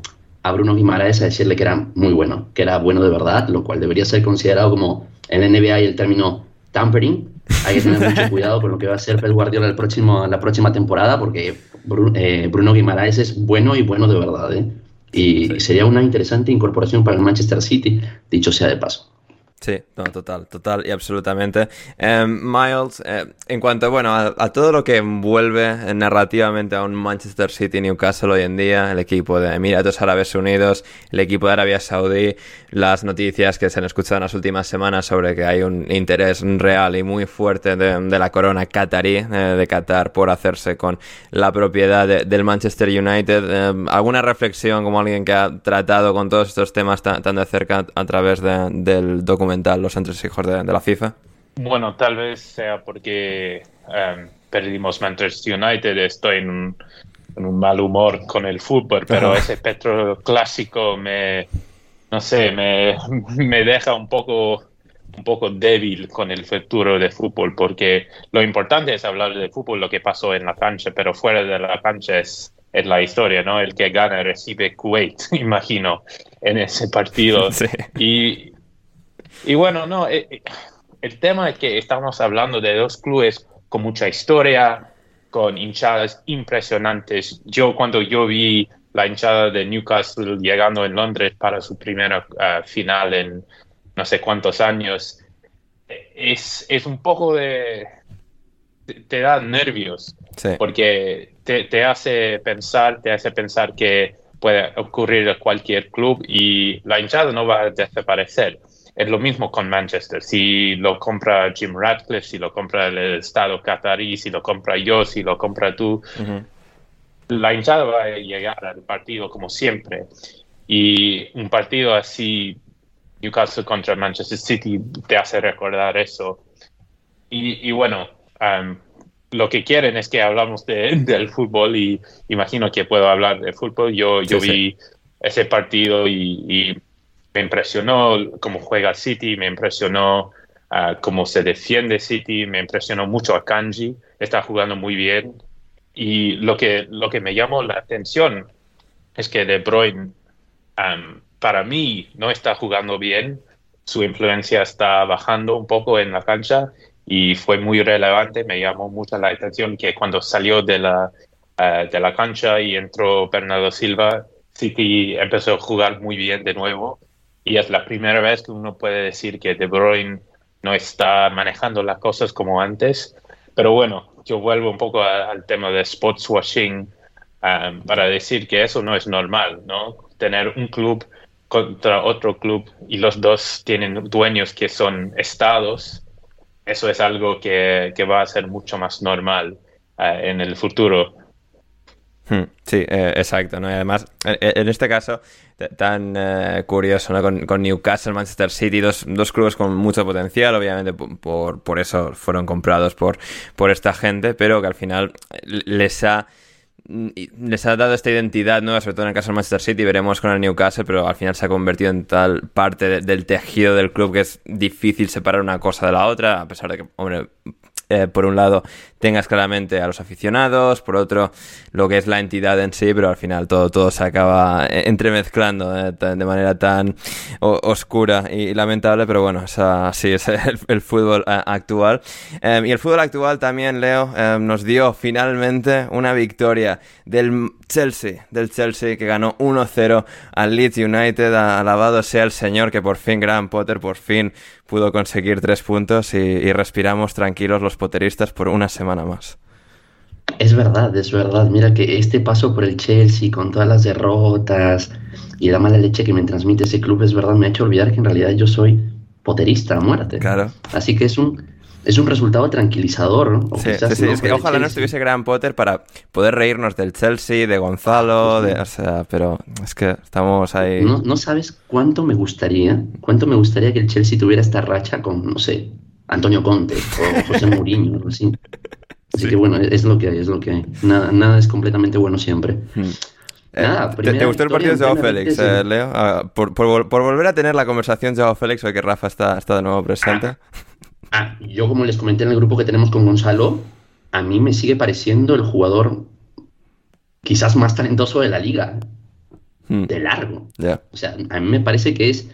a Bruno Guimaraes a decirle que era muy bueno, que era bueno de verdad, lo cual debería ser considerado como en la NBA el término tampering. Hay que tener mucho cuidado con lo que va a hacer Pep Guardiola el próximo, la próxima temporada, porque Bru- eh, Bruno Guimaraes es bueno y bueno de verdad. ¿eh? Y Sí. sería una interesante incorporación para el Manchester City, dicho sea de paso. Sí, no, total, total y absolutamente. Em, Miles, eh, en cuanto bueno, a, todo lo que envuelve narrativamente a un Manchester City Newcastle hoy en día, el equipo de Emiratos Árabes Unidos, el equipo de Arabia Saudí, las noticias que se han escuchado en las últimas semanas sobre que hay un interés real y muy fuerte de, la corona qatarí, eh, de Qatar, por hacerse con la propiedad de- del Manchester United. Em, ¿Alguna reflexión como alguien que ha tratado con todos estos temas tan, de cerca a través de- del documental Los entresijos de, de la FIFA? Bueno, tal vez sea porque em, perdimos Manchester United, estoy en un, en un mal humor con el fútbol, pero Ajá. ese Petro clásico me, no sé, me, me deja un poco, un poco débil con el futuro de fútbol, porque lo importante es hablar de fútbol, lo que pasó en la cancha, pero fuera de la cancha es, es la historia, ¿no? El que gana recibe Kuwait, imagino, en ese partido. Sí. Y, y bueno, no, eh, eh, el tema es que estamos hablando de dos clubes con mucha historia, con hinchadas impresionantes. Yo cuando yo vi la hinchada de Newcastle llegando en Londres para su primera ah, final en no sé cuántos años, es, es un poco de, te, da nervios, porque te, te, hace pensar, te hace pensar que puede ocurrir en cualquier club y la hinchada no va a desaparecer. Es lo mismo con Manchester. Si lo compra Jim Radcliffe, si lo compra el Estado qatarí, si lo compra yo, si lo compra tú, la hinchada va a llegar al partido como siempre. Y un partido así, Newcastle contra Manchester City, te hace recordar eso. Y, bueno, um, lo que quieren es que hablamos de, del fútbol y imagino que puedo hablar de fútbol. Yo, yo vi ese partido y me impresionó cómo juega City, me impresionó uh, cómo se defiende City, me impresionó mucho a Kanji, está jugando muy bien. Y lo que, lo que me llamó la atención es que De Bruyne, um, para mí, no está jugando bien, su influencia está bajando un poco en la cancha y fue muy relevante, me llamó mucho la atención que cuando salió de la, uh, de la cancha y entró Bernardo Silva, City empezó a jugar muy bien de nuevo y es la primera vez que uno puede decir que De Bruyne no está manejando las cosas como antes. Pero bueno, yo vuelvo un poco al tema de sports washing um, para decir que eso no es normal, ¿no? Tener un club contra otro club y los dos tienen dueños que son estados, eso es algo que, que va a ser mucho más normal uh, en el futuro. Hmm, sí, eh, exacto, ¿no? Y además, en este caso, tan eh, curioso, ¿no? Con, Newcastle, Manchester City, dos, dos, clubes con mucho potencial, obviamente por, por eso fueron comprados por, por esta gente, pero que al final les ha les ha dado esta identidad nueva, sobre todo en el caso del Manchester City, veremos con el Newcastle, pero al final se ha convertido en tal parte del tejido del club que es difícil separar una cosa de la otra, a pesar de que, hombre, eh, por un lado tengas claramente a los aficionados, por otro lo que es la entidad en sí, pero al final todo, todo se acaba eh, entremezclando eh, de manera tan oscura y lamentable, pero bueno, así es el, fútbol actual. Em, y el fútbol actual también, Leo, em, nos dio finalmente una victoria del Chelsea, del Chelsea que ganó 1-0 al Leeds United, alabado sea el señor que por fin, Graham Potter, por fin pudo conseguir tres puntos y, respiramos tranquilos los poteristas por una semana más. Es verdad, es verdad. Mira que este paso por el Chelsea con todas las derrotas y la mala leche que me transmite ese club, es verdad, me ha hecho olvidar que en realidad yo soy poterista a muerte. Claro. Así que es un, es un resultado tranquilizador. Sí, sí, es que ojalá no estuviese Graham Potter para poder reírnos del Chelsea, de Gonzalo, de, o sea, pero es que estamos ahí. No, no sabes cuánto me gustaría, cuánto me gustaría que el Chelsea tuviera esta racha con, no sé, Antonio Conte o José Mourinho, algo así. Así que bueno, es lo que hay, es lo que hay. Nada, nada es completamente bueno siempre. Hmm. Nada, ¿Te, ¿Te, gustó el partido de Joao Félix, eh, Leo? Ah, por, por, por, volver a tener la conversación Joao Félix, hoy que Rafa está, está de nuevo presente. Ah, yo como les comenté en el grupo que tenemos con Gonzalo, a mí me sigue pareciendo el jugador quizás más talentoso de la liga. Hmm. De largo. O sea, a mí me parece que es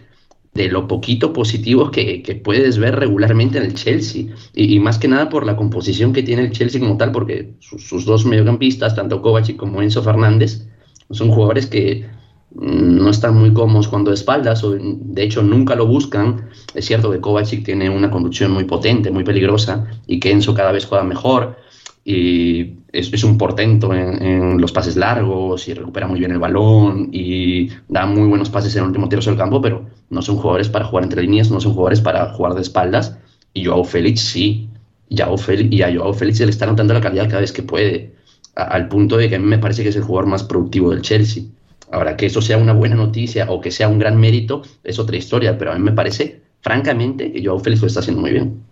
de lo poquito positivo que, puedes ver regularmente en el Chelsea. Y, más que nada por la composición que tiene el Chelsea como tal, porque sus, dos mediocampistas, tanto Kovacic como Enzo Fernández, son jugadores que no están muy cómodos cuando de espaldas, o de hecho nunca lo buscan. Es cierto que Kovacic tiene una conducción muy potente, muy peligrosa, y que cada vez juega mejor, y es, un portento en, los pases largos, y recupera muy bien el balón, y da muy buenos pases en el último tercio del campo, pero no son jugadores para jugar entre líneas, no son jugadores para jugar de espaldas, y Joao Félix sí. Y a Joao Félix se le está notando la calidad cada vez que puede, al punto de que a mí me parece que es el jugador más productivo del Chelsea. Ahora, que eso sea una buena noticia o que sea un gran mérito es otra historia, pero a mí me parece, francamente, que Joao Félix lo está haciendo muy bien.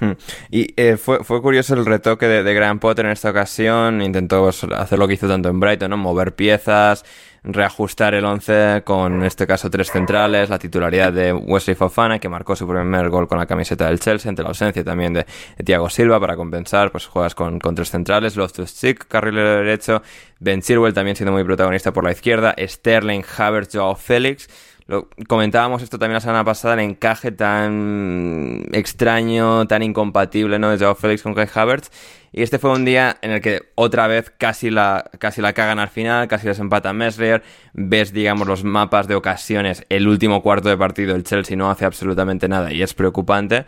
Hmm. Y eh, fue, fue, curioso el retoque de, de Graham Potter en esta ocasión. Intentó hacer lo que hizo tanto en Brighton, ¿no? Mover piezas, reajustar el 11 con, en este caso, tres centrales, la titularidad de Wesley Fofana, que marcó su primer gol con la camiseta del Chelsea, ante la ausencia también de, Thiago Silva para compensar, pues juegas con, con tres centrales, Loftus-Cheek, carrilero derecho, Ben Chilwell también siendo muy protagonista por la izquierda, Sterling, Havertz, Joao Félix, lo, comentábamos esto también la semana pasada, el encaje tan extraño, tan incompatible, ¿no? De Joao Félix con Kai Havertz. Y este fue un día en el que otra vez casi la, casi la cagan al final, casi les empata Meslier. Ves, digamos, los mapas de ocasiones. El último cuarto de partido, el Chelsea no hace absolutamente nada y es preocupante.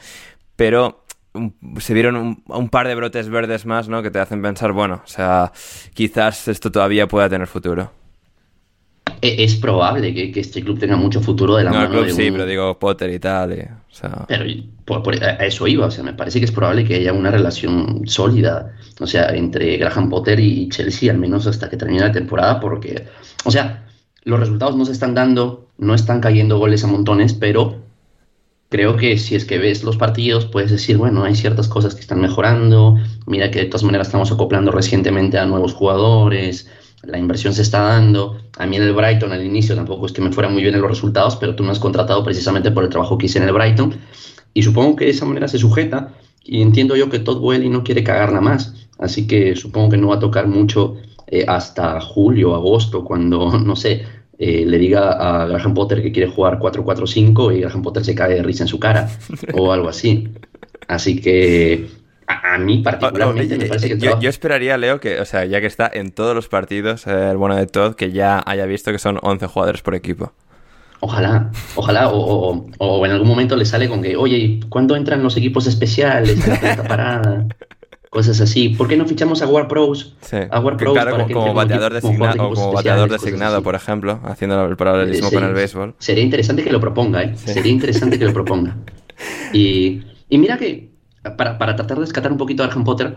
Pero se vieron un, par de brotes verdes más, ¿no? Que te hacen pensar, bueno, o sea, quizás esto todavía pueda tener futuro. E, es probable que, este club tenga mucho futuro de la mano de sí, pero digo Potter y tal. Pero a eso iba, o sea, me parece que es probable que haya una relación sólida, o sea, entre Graham Potter y Chelsea, al menos hasta que termine la temporada, porque, o sea, los resultados no se están dando, no están cayendo goles a montones, pero creo que si es que ves los partidos, puedes decir, bueno, hay ciertas cosas que están mejorando, mira que de todas maneras estamos acoplando recientemente a nuevos jugadores, la inversión se está dando. A mí en el Brighton al inicio tampoco es que me fuera muy bien en los resultados, pero tú me has contratado precisamente por el trabajo que hice en el Brighton. Y supongo que de esa manera se sujeta. Y entiendo yo que Todd Welly no quiere cagarla más. Así que supongo que no va a tocar mucho eh, hasta julio, agosto, cuando, no sé, eh, le diga a Graham Potter que quiere jugar 4-4-5 y Graham Potter se cae de risa en su cara o algo así. Así que a, mí particularmente me parece que yo, yo, esperaría, Leo, que, o sea, ya que está en todos los partidos, eh, el bueno de Todd, que ya haya visto que son 11 jugadores por equipo. Ojalá, ojalá, o, o, en algún momento le sale con que, oye, ¿cuándo entran los equipos especiales la parada? Cosas así. ¿Por qué no fichamos a War Pros? Sí. A War Pros claro, como, como, bateador designado, como bateador designado, por ejemplo, haciendo el paralelismo con el béisbol. Sería interesante que lo proponga, ¿eh? Sería interesante que lo proponga. Y, y mira que para, tratar de rescatar un poquito a Arkham Potter,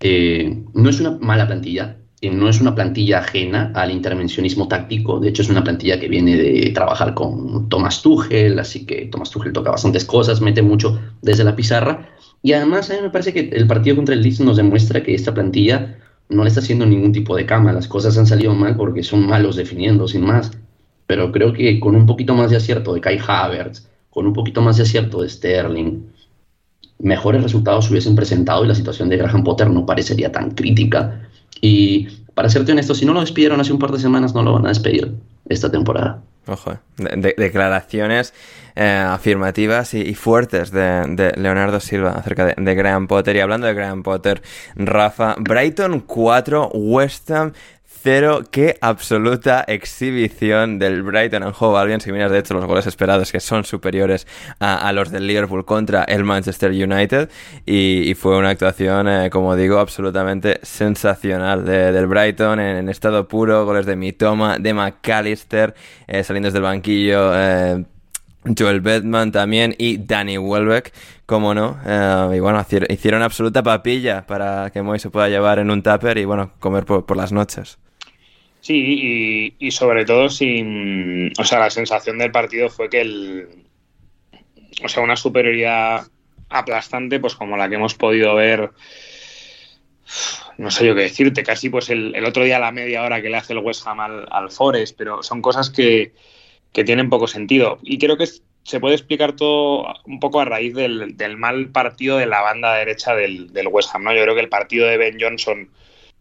eh, no es una mala plantilla, no es una plantilla ajena al intervencionismo táctico, de hecho es una plantilla que viene de trabajar con Thomas Tuchel, así que Thomas Tuchel toca bastantes cosas, mete mucho desde la pizarra, y además a mí me parece que el partido contra el Leeds nos demuestra que esta plantilla no le está haciendo ningún tipo de cama, las cosas han salido mal porque son malos definiendo, sin más, pero creo que con un poquito más de acierto de Kai Havertz, con un poquito más de acierto de Sterling, mejores resultados se hubiesen presentado y la situación de Graham Potter no parecería tan crítica. Y para serte honesto, si no lo despidieron hace un par de semanas, no lo van a despedir esta temporada. Ojo, declaraciones eh, afirmativas y, fuertes de, Leonardo Silva acerca de, Graham Potter. Y hablando de Graham Potter, Rafa, Brighton 4, West Ham Cero, qué absoluta exhibición del Brighton and Hove Albion. Si miras, de hecho, los goles esperados que son superiores a, los del Liverpool contra el Manchester United. Y, fue una actuación, eh, como digo, absolutamente sensacional del Brighton en, estado puro. Goles de Mitoma, de McAllister, eh, saliendo desde el banquillo. Eh, Joel Bedman también y Danny Welbeck, como no. y bueno, hicieron absoluta papilla para que Moy se pueda llevar en un tupper y bueno, comer por las noches. Sí, y, sobre todo sin. O sea, la sensación del partido fue que el. O sea, una superioridad aplastante, pues como la que hemos podido ver. No sé yo qué decirte, casi pues el, otro día a la media hora que le hace el West Ham al, Forest, pero son cosas que, tienen poco sentido. Y creo que se puede explicar todo un poco a raíz del, mal partido de la banda derecha del, del, West Ham. ¿no? Yo creo que el partido de Ben Johnson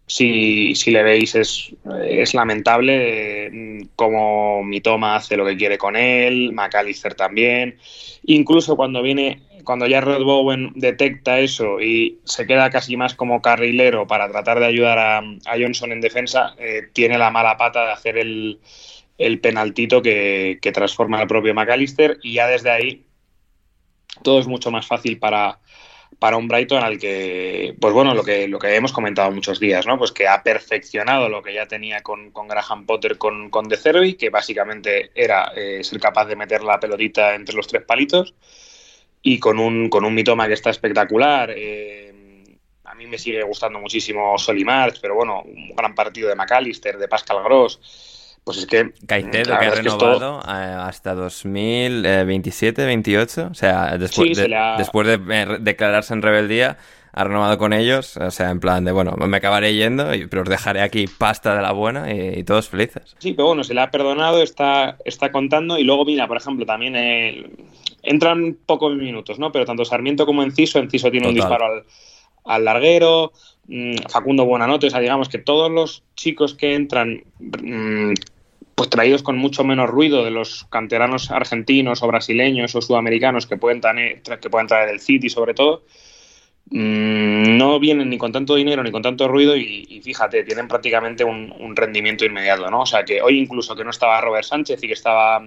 si, si le veis es, es lamentable mm, como Mitoma hace lo que quiere con él, McAllister también. Incluso cuando viene, cuando ya Rod Bowen detecta eso y se queda casi más como carrilero para tratar de ayudar a, Johnson en defensa, eh, tiene la mala pata de hacer el, el penaltito que, que transforma al propio McAllister y ya desde ahí todo es mucho más fácil para, para un Brighton al que, pues bueno, lo que, lo que hemos comentado muchos días, ¿no? Pues que ha perfeccionado lo que ya tenía con, Graham Potter con, con De Cervi, que básicamente era eh, ser capaz de meter la pelotita entre los tres palitos, y con un, con un mitoma que está espectacular. Eh, a mí me sigue gustando muchísimo March, pero bueno, un gran partido de McAllister, de Pascal Gross pues es que. Caicedo, que ha renovado eh, hasta 2027, 28. O sea, después, de, después de eh, declararse en rebeldía, ha renovado con ellos. O sea, en plan de, bueno, me acabaré yendo, pero os dejaré aquí pasta de la buena y, todos felices. Sí, pero bueno, se le ha perdonado, está, está contando. Y luego, mira, por ejemplo, también eh, entran pocos minutos, ¿no? Pero tanto Sarmiento como Enciso, Enciso tiene un disparo al, al larguero. Mm, Facundo Buenanote, o sea, digamos que todos los chicos que entran mm, pues traídos con mucho menos ruido de los canteranos argentinos o brasileños o sudamericanos que pueden, traer, que pueden traer el City sobre todo, mm, no vienen ni con tanto dinero ni con tanto ruido y, fíjate, tienen prácticamente un, rendimiento inmediato, ¿no? O sea que hoy incluso que no estaba Robert Sánchez y que estaba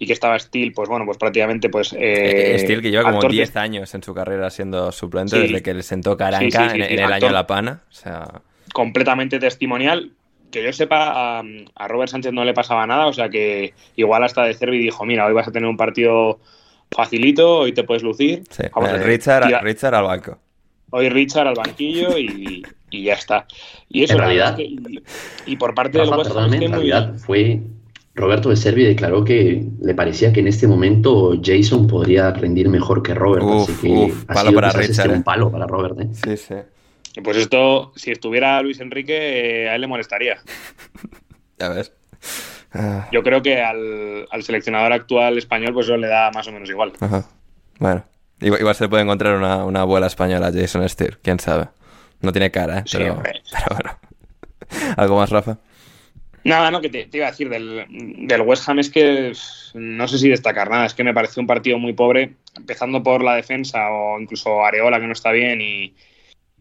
y que estaba Steel, pues bueno, pues prácticamente pues... Eh, Steel que lleva como 10 años en su carrera siendo suplente desde que le sentó Caranca en, el año La Pana. O sea... Completamente testimonial. Que yo sepa, a, Robert Sánchez no le pasaba nada, o sea que igual hasta de Cervi dijo, mira, hoy vas a tener un partido facilito, hoy te puedes lucir. Sí. Richard, Richard al banco. Hoy Richard al banquillo y, ya está. Y eso, en realidad, y, por parte del West Ham, en realidad fue Roberto de Servi declaró que le parecía que en este momento Jason podría rendir mejor que Robert. así que palo para Richard, este un ¿eh? palo para Robert. ¿eh? Sí, sí. Pues esto, si estuviera Luis Enrique, a él le molestaría. ya ves. Ah. Yo creo que al, seleccionador actual español, pues eso le da más o menos igual. Bueno, igual, se puede encontrar una, una abuela española, Jason Steer, quién sabe. No tiene cara, ¿eh? pero, pero bueno. ¿Algo más, Rafa? Nada, no, que te, iba a decir del, del, West Ham es que no sé si destacar nada, es que me pareció un partido muy pobre, empezando por la defensa o incluso Areola que no está bien y,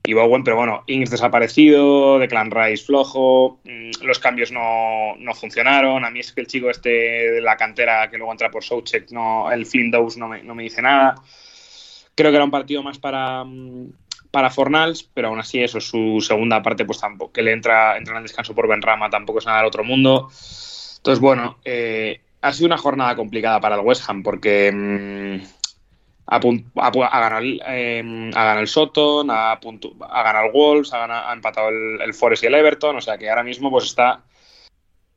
y Bowen, pero bueno, Ings desaparecido, Declan Rice flojo, mm, los cambios no, no, funcionaron, a mí es que el chico este de la cantera que luego entra por Soucek, no, el Flynn Dowes no me, no me dice nada. Creo que era un partido más para, mm, para Fornals, pero aún así eso, su segunda parte, pues tampoco, que le entra, entra en el descanso por Benrama, tampoco es nada del otro mundo. Entonces, bueno, eh, ha sido una jornada complicada para el West Ham porque mm, ha, ganado, eh, ha, ganado, el el Wolves, ha, empatado el, Forest y el Everton, o sea que ahora mismo pues está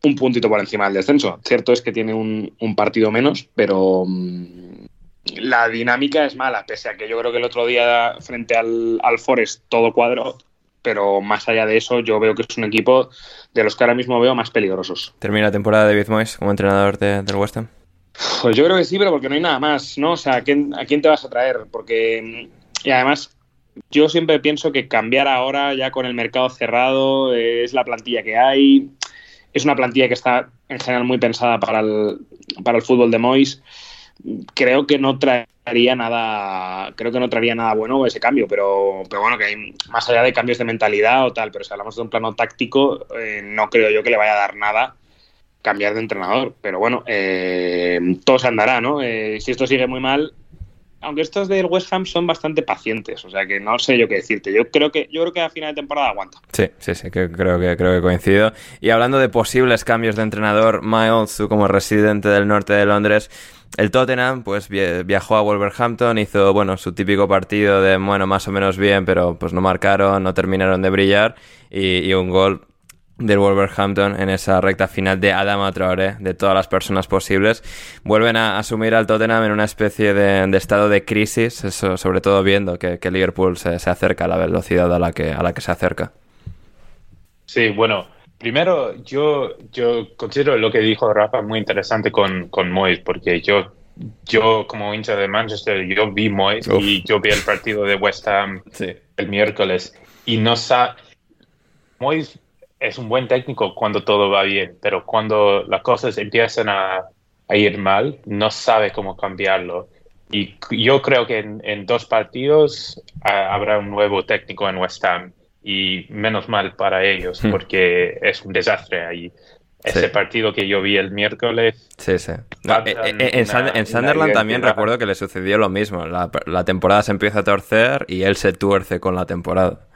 un puntito por encima del descenso. Cierto es que tiene un, partido menos, pero... Mm, la dinámica es mala, pese a que yo creo que el otro día frente al, Forest todo cuadro, pero más allá de eso yo veo que es un equipo de los que ahora mismo veo más peligrosos. ¿Termina la temporada de David Moyes como entrenador de, del West Ham? Pues yo creo que sí, pero porque no hay nada más, ¿no? O sea, ¿a quién, ¿a quién te vas a traer? Porque, y además, yo siempre pienso que cambiar ahora, ya con el mercado cerrado, es la plantilla que hay, es una plantilla que está en general muy pensada para el, para el fútbol de Moyes creo que no traería nada, creo que no traería nada bueno ese cambio, pero, pero bueno, que hay, más allá de cambios de mentalidad o tal, pero si hablamos de un plano táctico, eh, no creo yo que le vaya a dar nada cambiar de entrenador. Pero bueno, eh, todo se andará, ¿no? Eh, si esto sigue muy mal, aunque estos del West Ham son bastante pacientes, o sea que no sé yo qué decirte. Yo creo que yo creo que a final de temporada aguanta. Sí, sí, sí, creo que creo que coincido. Y hablando de posibles cambios de entrenador, Miles, tú como residente del norte de Londres, el Tottenham pues viajó a Wolverhampton, hizo bueno su típico partido de bueno más o menos bien, pero pues no marcaron, no terminaron de brillar y, un gol del Wolverhampton en esa recta final de Adama Traoré, de todas las personas posibles, vuelven a asumir al Tottenham en una especie de, estado de crisis, eso, sobre todo viendo que, Liverpool se, se, acerca a la velocidad a la que, a la que se acerca. Sí, bueno, Primero, yo, yo considero lo que dijo Rafa muy interesante con, con Moyes, porque yo, yo como hincha de Manchester, yo vi Moyes y yo vi el partido de West Ham el miércoles y no sabe... Moyes es un buen técnico cuando todo va bien, pero cuando las cosas empiezan a, a ir mal, no sabe cómo cambiarlo. Y yo creo que en, en dos partidos ah, habrá un nuevo técnico en West Ham y menos mal para ellos hmm. porque es un desastre ahí. Ese partido que yo vi el miércoles. Sí, sí. Eh, eh, en, Sunderland también recuerdo que le sucedió lo mismo. La, la, temporada se empieza a torcer y él se tuerce con la temporada.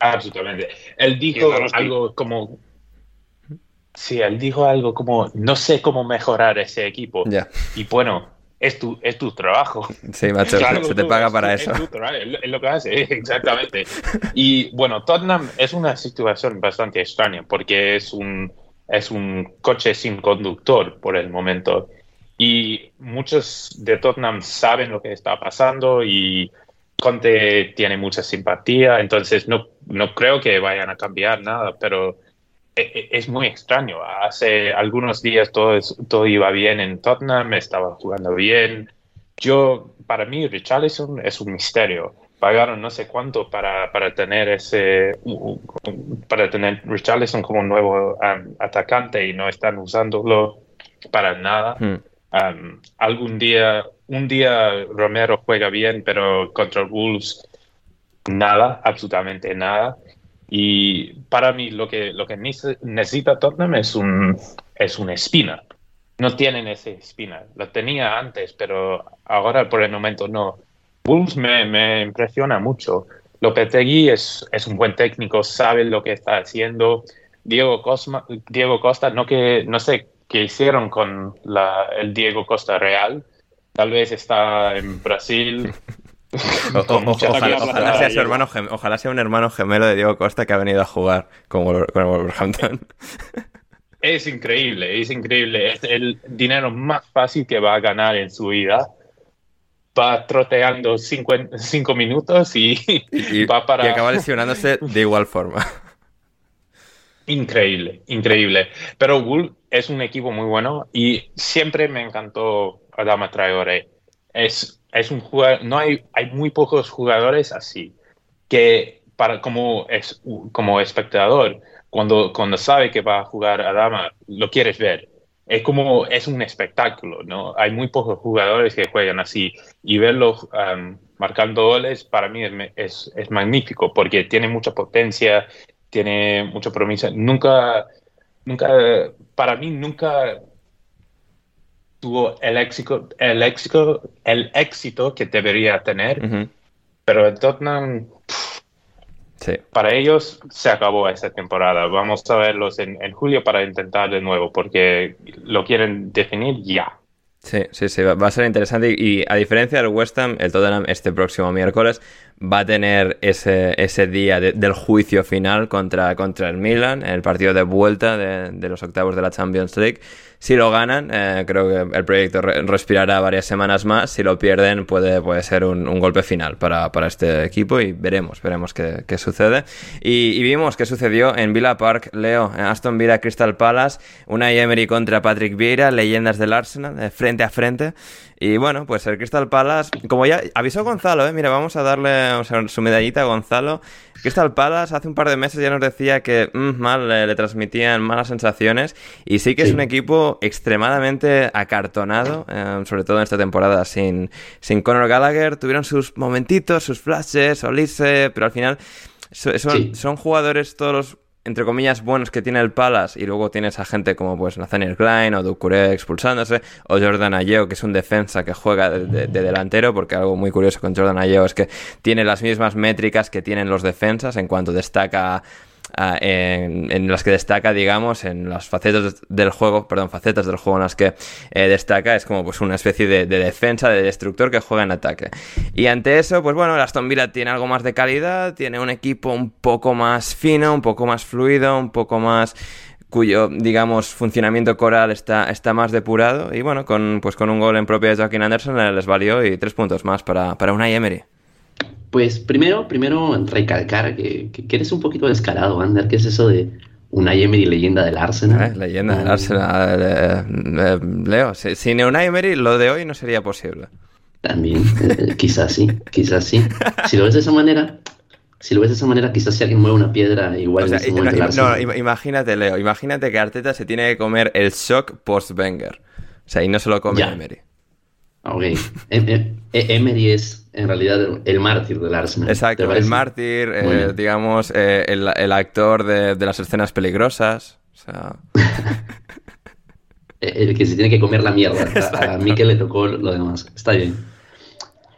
Absolutamente. Él dijo algo como. Sí, él dijo algo como: No sé cómo mejorar ese equipo. Y bueno, es tu, es tu trabajo. Sí, macho, se te paga para eso. Es, lo que hace, exactamente. Y bueno, Tottenham es una situación bastante extraña porque es un, es un coche sin conductor por el momento. Y muchos de Tottenham saben lo que está pasando y Conte tiene mucha simpatía, entonces no, no creo que vayan a cambiar nada, pero e, e, es muy extraño. Hace algunos días todo, todo iba bien en Tottenham, estaba jugando bien. Yo, para mí, Richarlison es un misterio. Pagaron no sé cuánto para, para tener ese, para tener Richarlison como nuevo um, atacante y no están usándolo para nada. Hmm. Um, algún día, un día Romero juega bien, pero contra Wolves nada, absolutamente nada. Y para mí lo que, lo que necesita Tottenham es, un, es una espina. no tienen esa espina. La tenía antes, pero ahora por el momento no. Wolves me, me impresiona mucho. Lopetegui es, es un buen técnico, sabe lo que está haciendo. Diego, Cosma, Diego Costa, no, que, no sé qué hicieron con la, el Diego Costa real. Tal vez está en Brasil. ojalá, sea su hermano, ojalá sea un hermano gemelo de Diego Costa que ha venido a jugar con, con Wolverhampton. Es increíble, es increíble. Es el dinero más fácil que va a ganar en su vida. Va troteando cinco, cinco minutos y, va para... Y acaba lesionándose de igual forma. Increíble, increíble. Pero Wool es un equipo muy bueno y siempre me encantó Adama Traore. Es, es un jugador, no hay, hay muy pocos jugadores así que para como, es, como espectador cuando, cuando sabe que va a jugar a dama, lo quieres ver. Es como, es un espectáculo, ¿no? Hay muy pocos jugadores que juegan así y verlos um, marcando goles para mí es, es, magnífico porque tiene mucha potencia, tiene mucha promesa. Nunca, nunca, para mí nunca tuvo el éxito, el éxito, el éxito que debería tener, pero en Tottenham para ellos se acabó esta temporada. Vamos a verlos en, julio para intentar de nuevo, porque lo quieren definir ya. Sí, sí, sí, va a ser interesante. Y, a diferencia del West Ham, el Tottenham este próximo miércoles va a tener ese, ese día del juicio final contra, contra el Milan, el partido de vuelta de, de los octavos de la Champions League. Si lo ganan, eh, creo que el proyecto respirará varias semanas más. Si lo pierden, puede, puede ser un, golpe final para, este equipo y veremos, veremos qué, sucede. Y, vimos qué sucedió en Villa Park, Leo, en Aston Villa Crystal Palace, una Emery contra Patrick Vieira, leyendas del Arsenal, frente a frente. Y bueno, pues el Crystal Palace, como ya avisó Gonzalo, ¿eh? mira, vamos a darle su medallita a Gonzalo. Crystal Palace hace un par de meses ya nos decía que mm, mal le, transmitían malas sensaciones y sí que es un equipo extremadamente acartonado, eh, sobre todo en esta temporada sin, sin Conor Gallagher. Tuvieron sus momentitos, sus flashes, Olise, pero al final son, son jugadores todos los entre comillas, buenos que tiene el Palace y luego tienes a gente como pues Nathaniel Klein o Ducuré expulsándose o Jordan Ayeo que es un defensa que juega de, delantero porque algo muy curioso con Jordan Ayeo es que tiene las mismas métricas que tienen los defensas en cuanto destaca en, las que destaca, digamos, en las facetas del juego, perdón, facetas del juego en las que eh, destaca, es como pues una especie de, defensa, de destructor que juega en ataque. Y ante eso, pues bueno, el Aston Villa tiene algo más de calidad, tiene un equipo un poco más fino, un poco más fluido, un poco más cuyo, digamos, funcionamiento coral está, está más depurado. Y bueno, con, pues con un gol en propia de Joaquín Anderson les valió y tres puntos más para, para una Emery. Pues primero, primero recalcar que, que, eres un poquito descarado, Ander. ¿Qué es eso de Unai Emery, leyenda del Arsenal? Eh, leyenda del Arsenal. Eh, eh, Leo, sin Unai Emery lo de hoy no sería posible. También, quizás sí, quizás sí. Si lo ves de esa manera, si lo ves de esa manera, quizás si alguien mueve una piedra, igual no, imagínate, Leo, imagínate que Arteta se tiene que comer el shock post-Wenger. O sea, y no se lo come Emery. Ok. Em, em, e, Emery es en realidad el mártir del Arsenal. Exacto, el mártir, eh, digamos, eh, el, actor de, las escenas peligrosas. O sea... el que se tiene que comer la mierda. A, mí que le tocó lo demás. Está bien.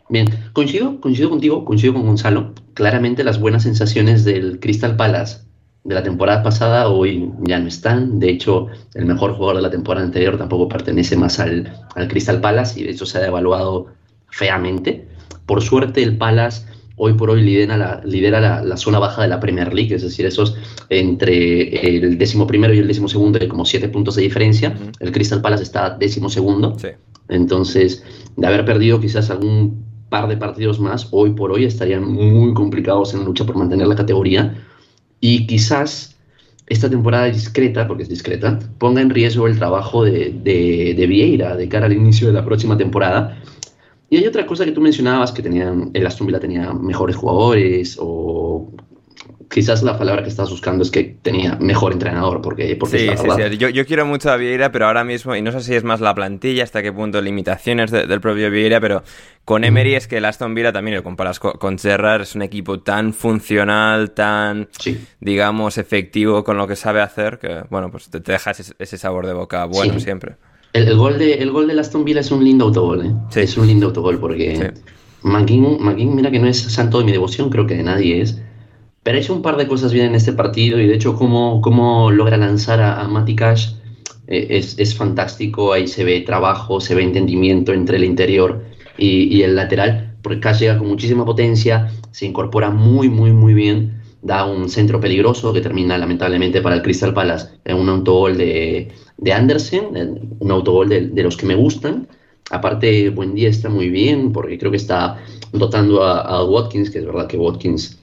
Bien, coincido, coincido contigo, coincido con Gonzalo. Claramente las buenas sensaciones del Crystal Palace de la temporada pasada hoy ya no están. De hecho, el mejor jugador de la temporada anterior tampoco pertenece más al, al Crystal Palace y de hecho se ha devaluado feamente. Por suerte, el Palace hoy por hoy lidera, la, lidera la, zona baja de la Premier League, es decir, esos entre el décimo primero y el décimo segundo hay como siete puntos de diferencia. El Crystal Palace está décimo segundo. Entonces, de haber perdido quizás algún par de partidos más, hoy por hoy estarían muy complicados en la lucha por mantener la categoría y quizás esta temporada discreta, porque es discreta, ponga en riesgo el trabajo de, de, Vieira de cara al inicio de la próxima temporada. Y hay otra cosa que tú mencionabas, que tenían, el Aston Villa tenía mejores jugadores o quizás la palabra que estás buscando es que tenía mejor entrenador, porque, porque sí, sí, sí. Yo, yo, quiero mucho a Vieira, pero ahora mismo, y no sé si es más la plantilla, hasta qué punto limitaciones del propio Vieira, pero con Emery es que el Aston Villa también lo comparas con, Gerrard, es un equipo tan funcional, tan, digamos, efectivo con lo que sabe hacer, que, bueno, pues te, deja ese, sabor de boca bueno siempre. El, gol de, el gol de Aston Villa es un lindo autogol, ¿eh? Es un lindo autogol porque sí. McGinn, mira que no es santo de mi devoción, creo que de nadie es. Pero ha hecho un par de cosas bien en este partido y de hecho cómo, cómo logra lanzar a, a Matty Cash eh, es, es, fantástico. Ahí se ve trabajo, se ve entendimiento entre el interior y, y el lateral, porque Cash llega con muchísima potencia, se incorpora muy, muy, muy bien da un centro peligroso que termina lamentablemente para el Crystal Palace en un autogol de, de Andersen, un autogol de, de, los que me gustan. Aparte, buen día está muy bien porque creo que está dotando a, Watkins, que es verdad que Watkins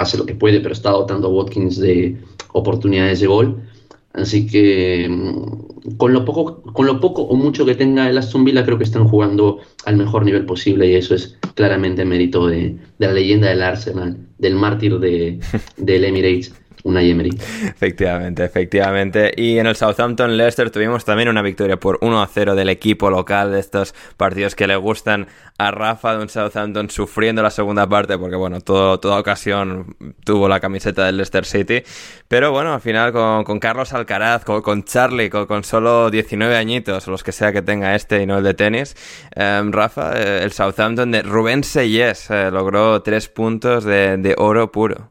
hace lo que puede, pero está dotando a Watkins de oportunidades de gol. Así que mm, con lo poco, con lo poco o mucho que tenga el Aston Villa, creo que están jugando al mejor nivel posible y eso es claramente mérito de, de la leyenda del Arsenal, del mártir de, del Emirates. Una Emery. Efectivamente, efectivamente. Y en el Southampton Leicester tuvimos también una victoria por 1 a 0 del equipo local de estos partidos que le gustan a Rafa de un Southampton sufriendo la segunda parte porque bueno, todo, toda ocasión tuvo la camiseta del Leicester City. Pero bueno, al final con, con Carlos Alcaraz, con, con Charlie, con, solo 19 añitos, los que sea que tenga este y no el de tenis, eh, Rafa, eh, el Southampton de Rubén Seyes eh, logró tres puntos de, de oro puro.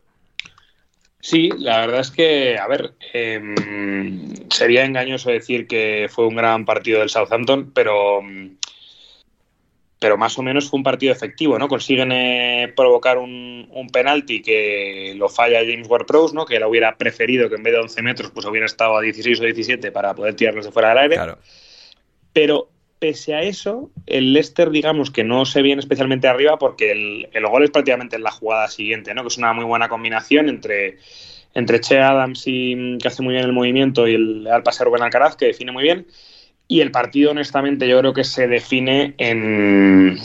Sí, la verdad es que, a ver, eh, sería engañoso decir que fue un gran partido del Southampton, pero, pero más o menos fue un partido efectivo, ¿no? Consiguen eh, provocar un, un, penalti que lo falla James Ward-Prowse, ¿no? Que él hubiera preferido que en vez de 11 metros pues hubiera estado a 16 o 17 para poder tirarlos de fuera del aire. Claro. Pero pese a eso, el Leicester, digamos que no se viene especialmente arriba porque el, el, gol es prácticamente en la jugada siguiente, ¿no? Que es una muy buena combinación entre, entre Che Adams, y, que hace muy bien el movimiento, y el al pase Rubén Alcaraz, que define muy bien. Y el partido, honestamente, yo creo que se define en,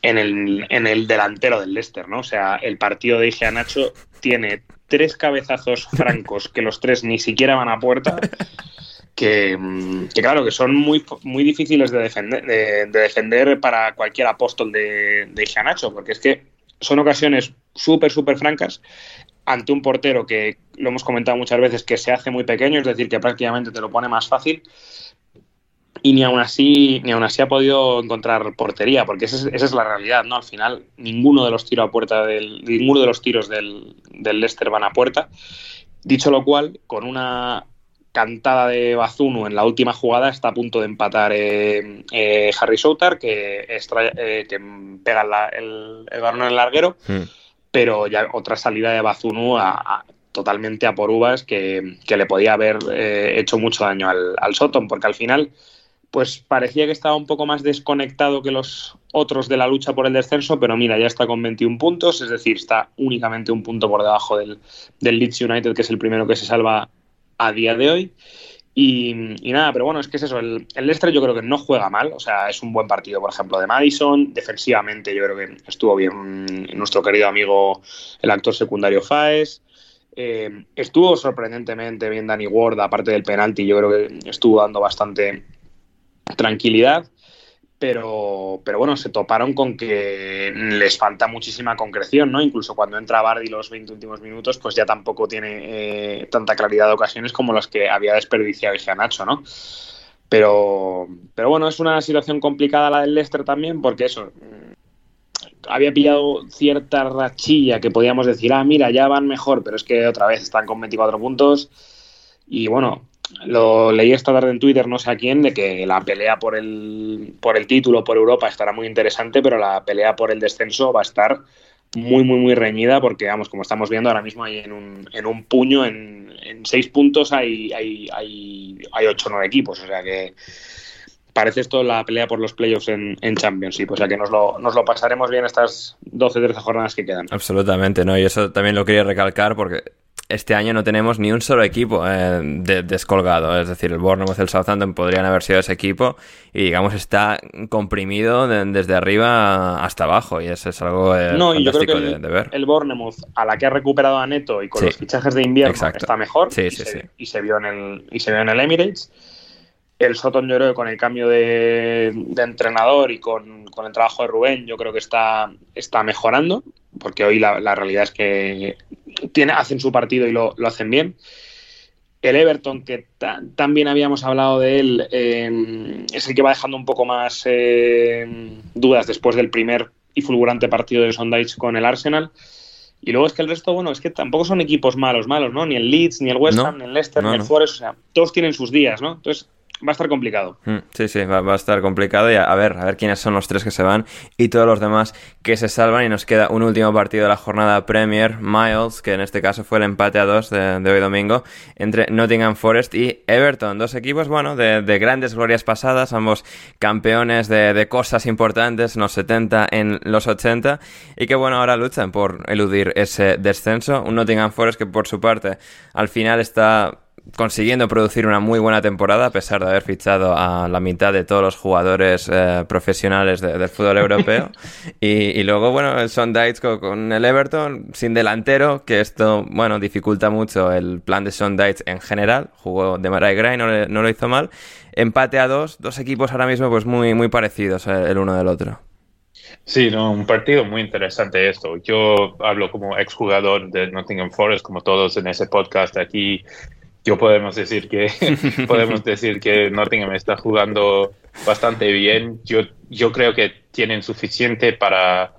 en, el, en el delantero del Leicester, ¿no? O sea, el partido de Ige Nacho tiene tres cabezazos francos que los tres ni siquiera van a puerta. Que, que, claro, que son muy, muy difíciles de defender, de, de defender para cualquier apóstol de, de Nacho, porque es que son ocasiones súper, súper francas ante un portero que, lo hemos comentado muchas veces, que se hace muy pequeño, es decir, que prácticamente te lo pone más fácil. Y ni aún así, ni aún así ha podido encontrar portería, porque esa es, esa es la realidad, ¿no? Al final, ninguno de los tiros a puerta del, ninguno de los tiros del, del Leicester van a puerta. Dicho lo cual, con una cantada de Bazunu en la última jugada está a punto de empatar eh, eh, Harry Soutar que, extra, eh, que pega la, el, el, balón en el larguero, mm. pero ya otra salida de Bazunu a, a, totalmente a por uvas que, que le podía haber hecho mucho daño al, al Soton, porque al final pues parecía que estaba un poco más desconectado que los otros de la lucha por el descenso, pero mira, ya está con 21 puntos, es decir, está únicamente un punto por debajo del, del Leeds United, que es el primero que se salva a día de hoy. Y, nada, pero bueno, es que es eso. El, el, Leicester yo creo que no juega mal. O sea, es un buen partido, por ejemplo, de Madison. Defensivamente yo creo que estuvo bien nuestro querido amigo, el actor secundario Faes. Eh, estuvo sorprendentemente bien Danny Ward, aparte del penalti. Yo creo que estuvo dando bastante tranquilidad pero, pero bueno, se toparon con que les falta muchísima concreción, ¿no? Incluso cuando entra Bardi los 20 últimos minutos, pues ya tampoco tiene eh, tanta claridad de ocasiones como las que había desperdiciado Nacho, ¿no? Pero, pero bueno, es una situación complicada la del Leicester también, porque eso, mm, había pillado cierta rachilla que podíamos decir, ah, mira, ya van mejor, pero es que otra vez están con 24 puntos. Y bueno, lo leí esta tarde en Twitter, no sé a quién, de que la pelea por el, por el título, por Europa, estará muy interesante, pero la pelea por el descenso va a estar muy, muy, muy reñida, porque, vamos, como estamos viendo ahora mismo, hay en un, en un puño, en, seis puntos hay, hay, hay, ocho o nueve equipos, o sea que parece esto la pelea por los playoffs en, en Championship, o sea que nos lo, nos lo pasaremos bien estas 12-13 jornadas que quedan. Absolutamente, ¿no? Y eso también lo quería recalcar porque este año no tenemos ni un solo equipo eh, de, descolgado. Es decir, el Bournemouth el Southampton podrían haber sido ese equipo y, digamos, está comprimido de, desde arriba hasta abajo y eso es algo eh, no, y yo creo que el, de, de, ver. El Bournemouth, a la que ha recuperado a Neto y con sí. los fichajes de invierno, Exacto. está mejor sí, y, sí, se, y, se, vio en el, y se vio en el Emirates. El Soton, yo creo que con el cambio de, de entrenador y con, con, el trabajo de Rubén, yo creo que está, está mejorando, porque hoy la, la realidad es que tiene, hacen su partido y lo, lo hacen bien. El Everton, que también habíamos hablado de él, eh, es el que va dejando un poco más eh, dudas después del primer y fulgurante partido de Sondage con el Arsenal. Y luego es que el resto, bueno, es que tampoco son equipos malos, malos, ¿no? Ni el Leeds, ni el West Ham, ni el Leicester, ni el Forest, o sea, todos tienen sus días, ¿no? Entonces, va a estar complicado. Mm, sí, sí, va, a estar complicado y a, ver, a ver quiénes son los tres que se van y todos los demás que se salvan. Y nos queda un último partido de la jornada Premier, Miles, que en este caso fue el empate a dos de, hoy domingo entre Nottingham Forest y Everton, dos equipos, bueno, de, grandes glorias pasadas, ambos campeones de, de, cosas importantes en los 70, en los 80 y que bueno, ahora luchan por eludir ese descenso, un Nottingham Forest que por su parte al final está consiguiendo producir una muy buena temporada a pesar de haber fichado a la mitad de todos los jugadores eh, profesionales del fútbol europeo. Y, luego bueno el Sondage con, el Everton sin delantero que esto bueno dificulta mucho el plan de Sondage en general. Jugó de Gray no, no, lo hizo mal. Empate a dos dos equipos ahora mismo pues muy muy parecidos eh, el uno del otro. Sí, no, un partido muy interesante esto. Yo hablo como exjugador de Nottingham Forest, como todos en ese podcast aquí yo podemos decir que podemos decir que Nottingham está jugando bastante bien. Yo, yo creo que tienen suficiente para,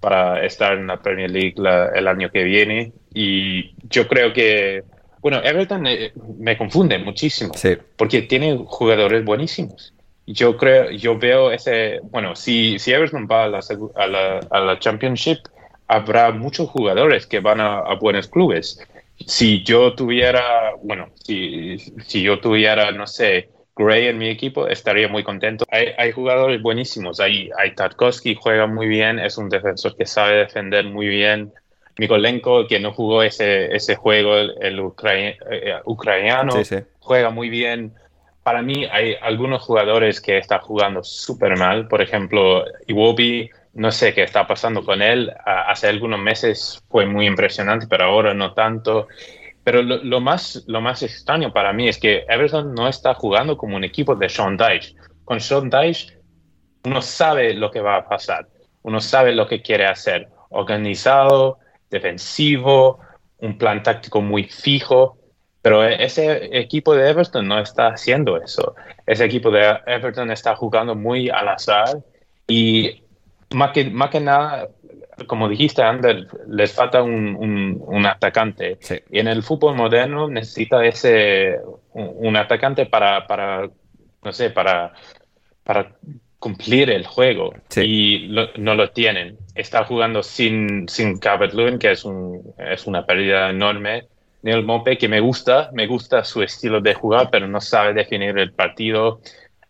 para estar en la Premier League el año que viene. Y yo creo que, bueno, Everton eh, me, confunde muchísimo porque tiene jugadores buenísimos. Yo creo, yo veo ese, bueno, si, si Everton va a la, a la, a la Championship, habrá muchos jugadores que van a, a buenos clubes si yo tuviera, bueno, si, si yo tuviera, no sé, Gray en mi equipo, estaría muy contento. Hay, hay jugadores buenísimos. Hay, hay Tarkovsky, juega muy bien, es un defensor que sabe defender muy bien. Mikolenko, que no jugó ese, ese juego, el, eh, ucraniano, juega muy bien. Para mí hay algunos jugadores que están jugando súper mal. Por ejemplo, Iwobi no sé qué está pasando con él. Hace algunos meses fue muy impresionante, pero ahora no tanto. Pero lo, más, lo más extraño para mí es que Everton no está jugando como un equipo de Sean Dyche. Con Sean Dyche uno sabe lo que va a pasar, uno sabe lo que quiere hacer. Organizado, defensivo, un plan táctico muy fijo. Pero ese equipo de Everton no está haciendo eso. Ese equipo de Everton está jugando muy al azar y más que, más que nada, como dijiste, Ander, les falta un, un, atacante. Y en el fútbol moderno necesita ese un, atacante para, para, no sé, para, para cumplir el juego. Y no lo tienen. Está jugando sin, sin Calvert-Lewin, que es, un, es una pérdida enorme. Neil Mope, que me gusta, me gusta su estilo de jugar, pero no sabe definir el partido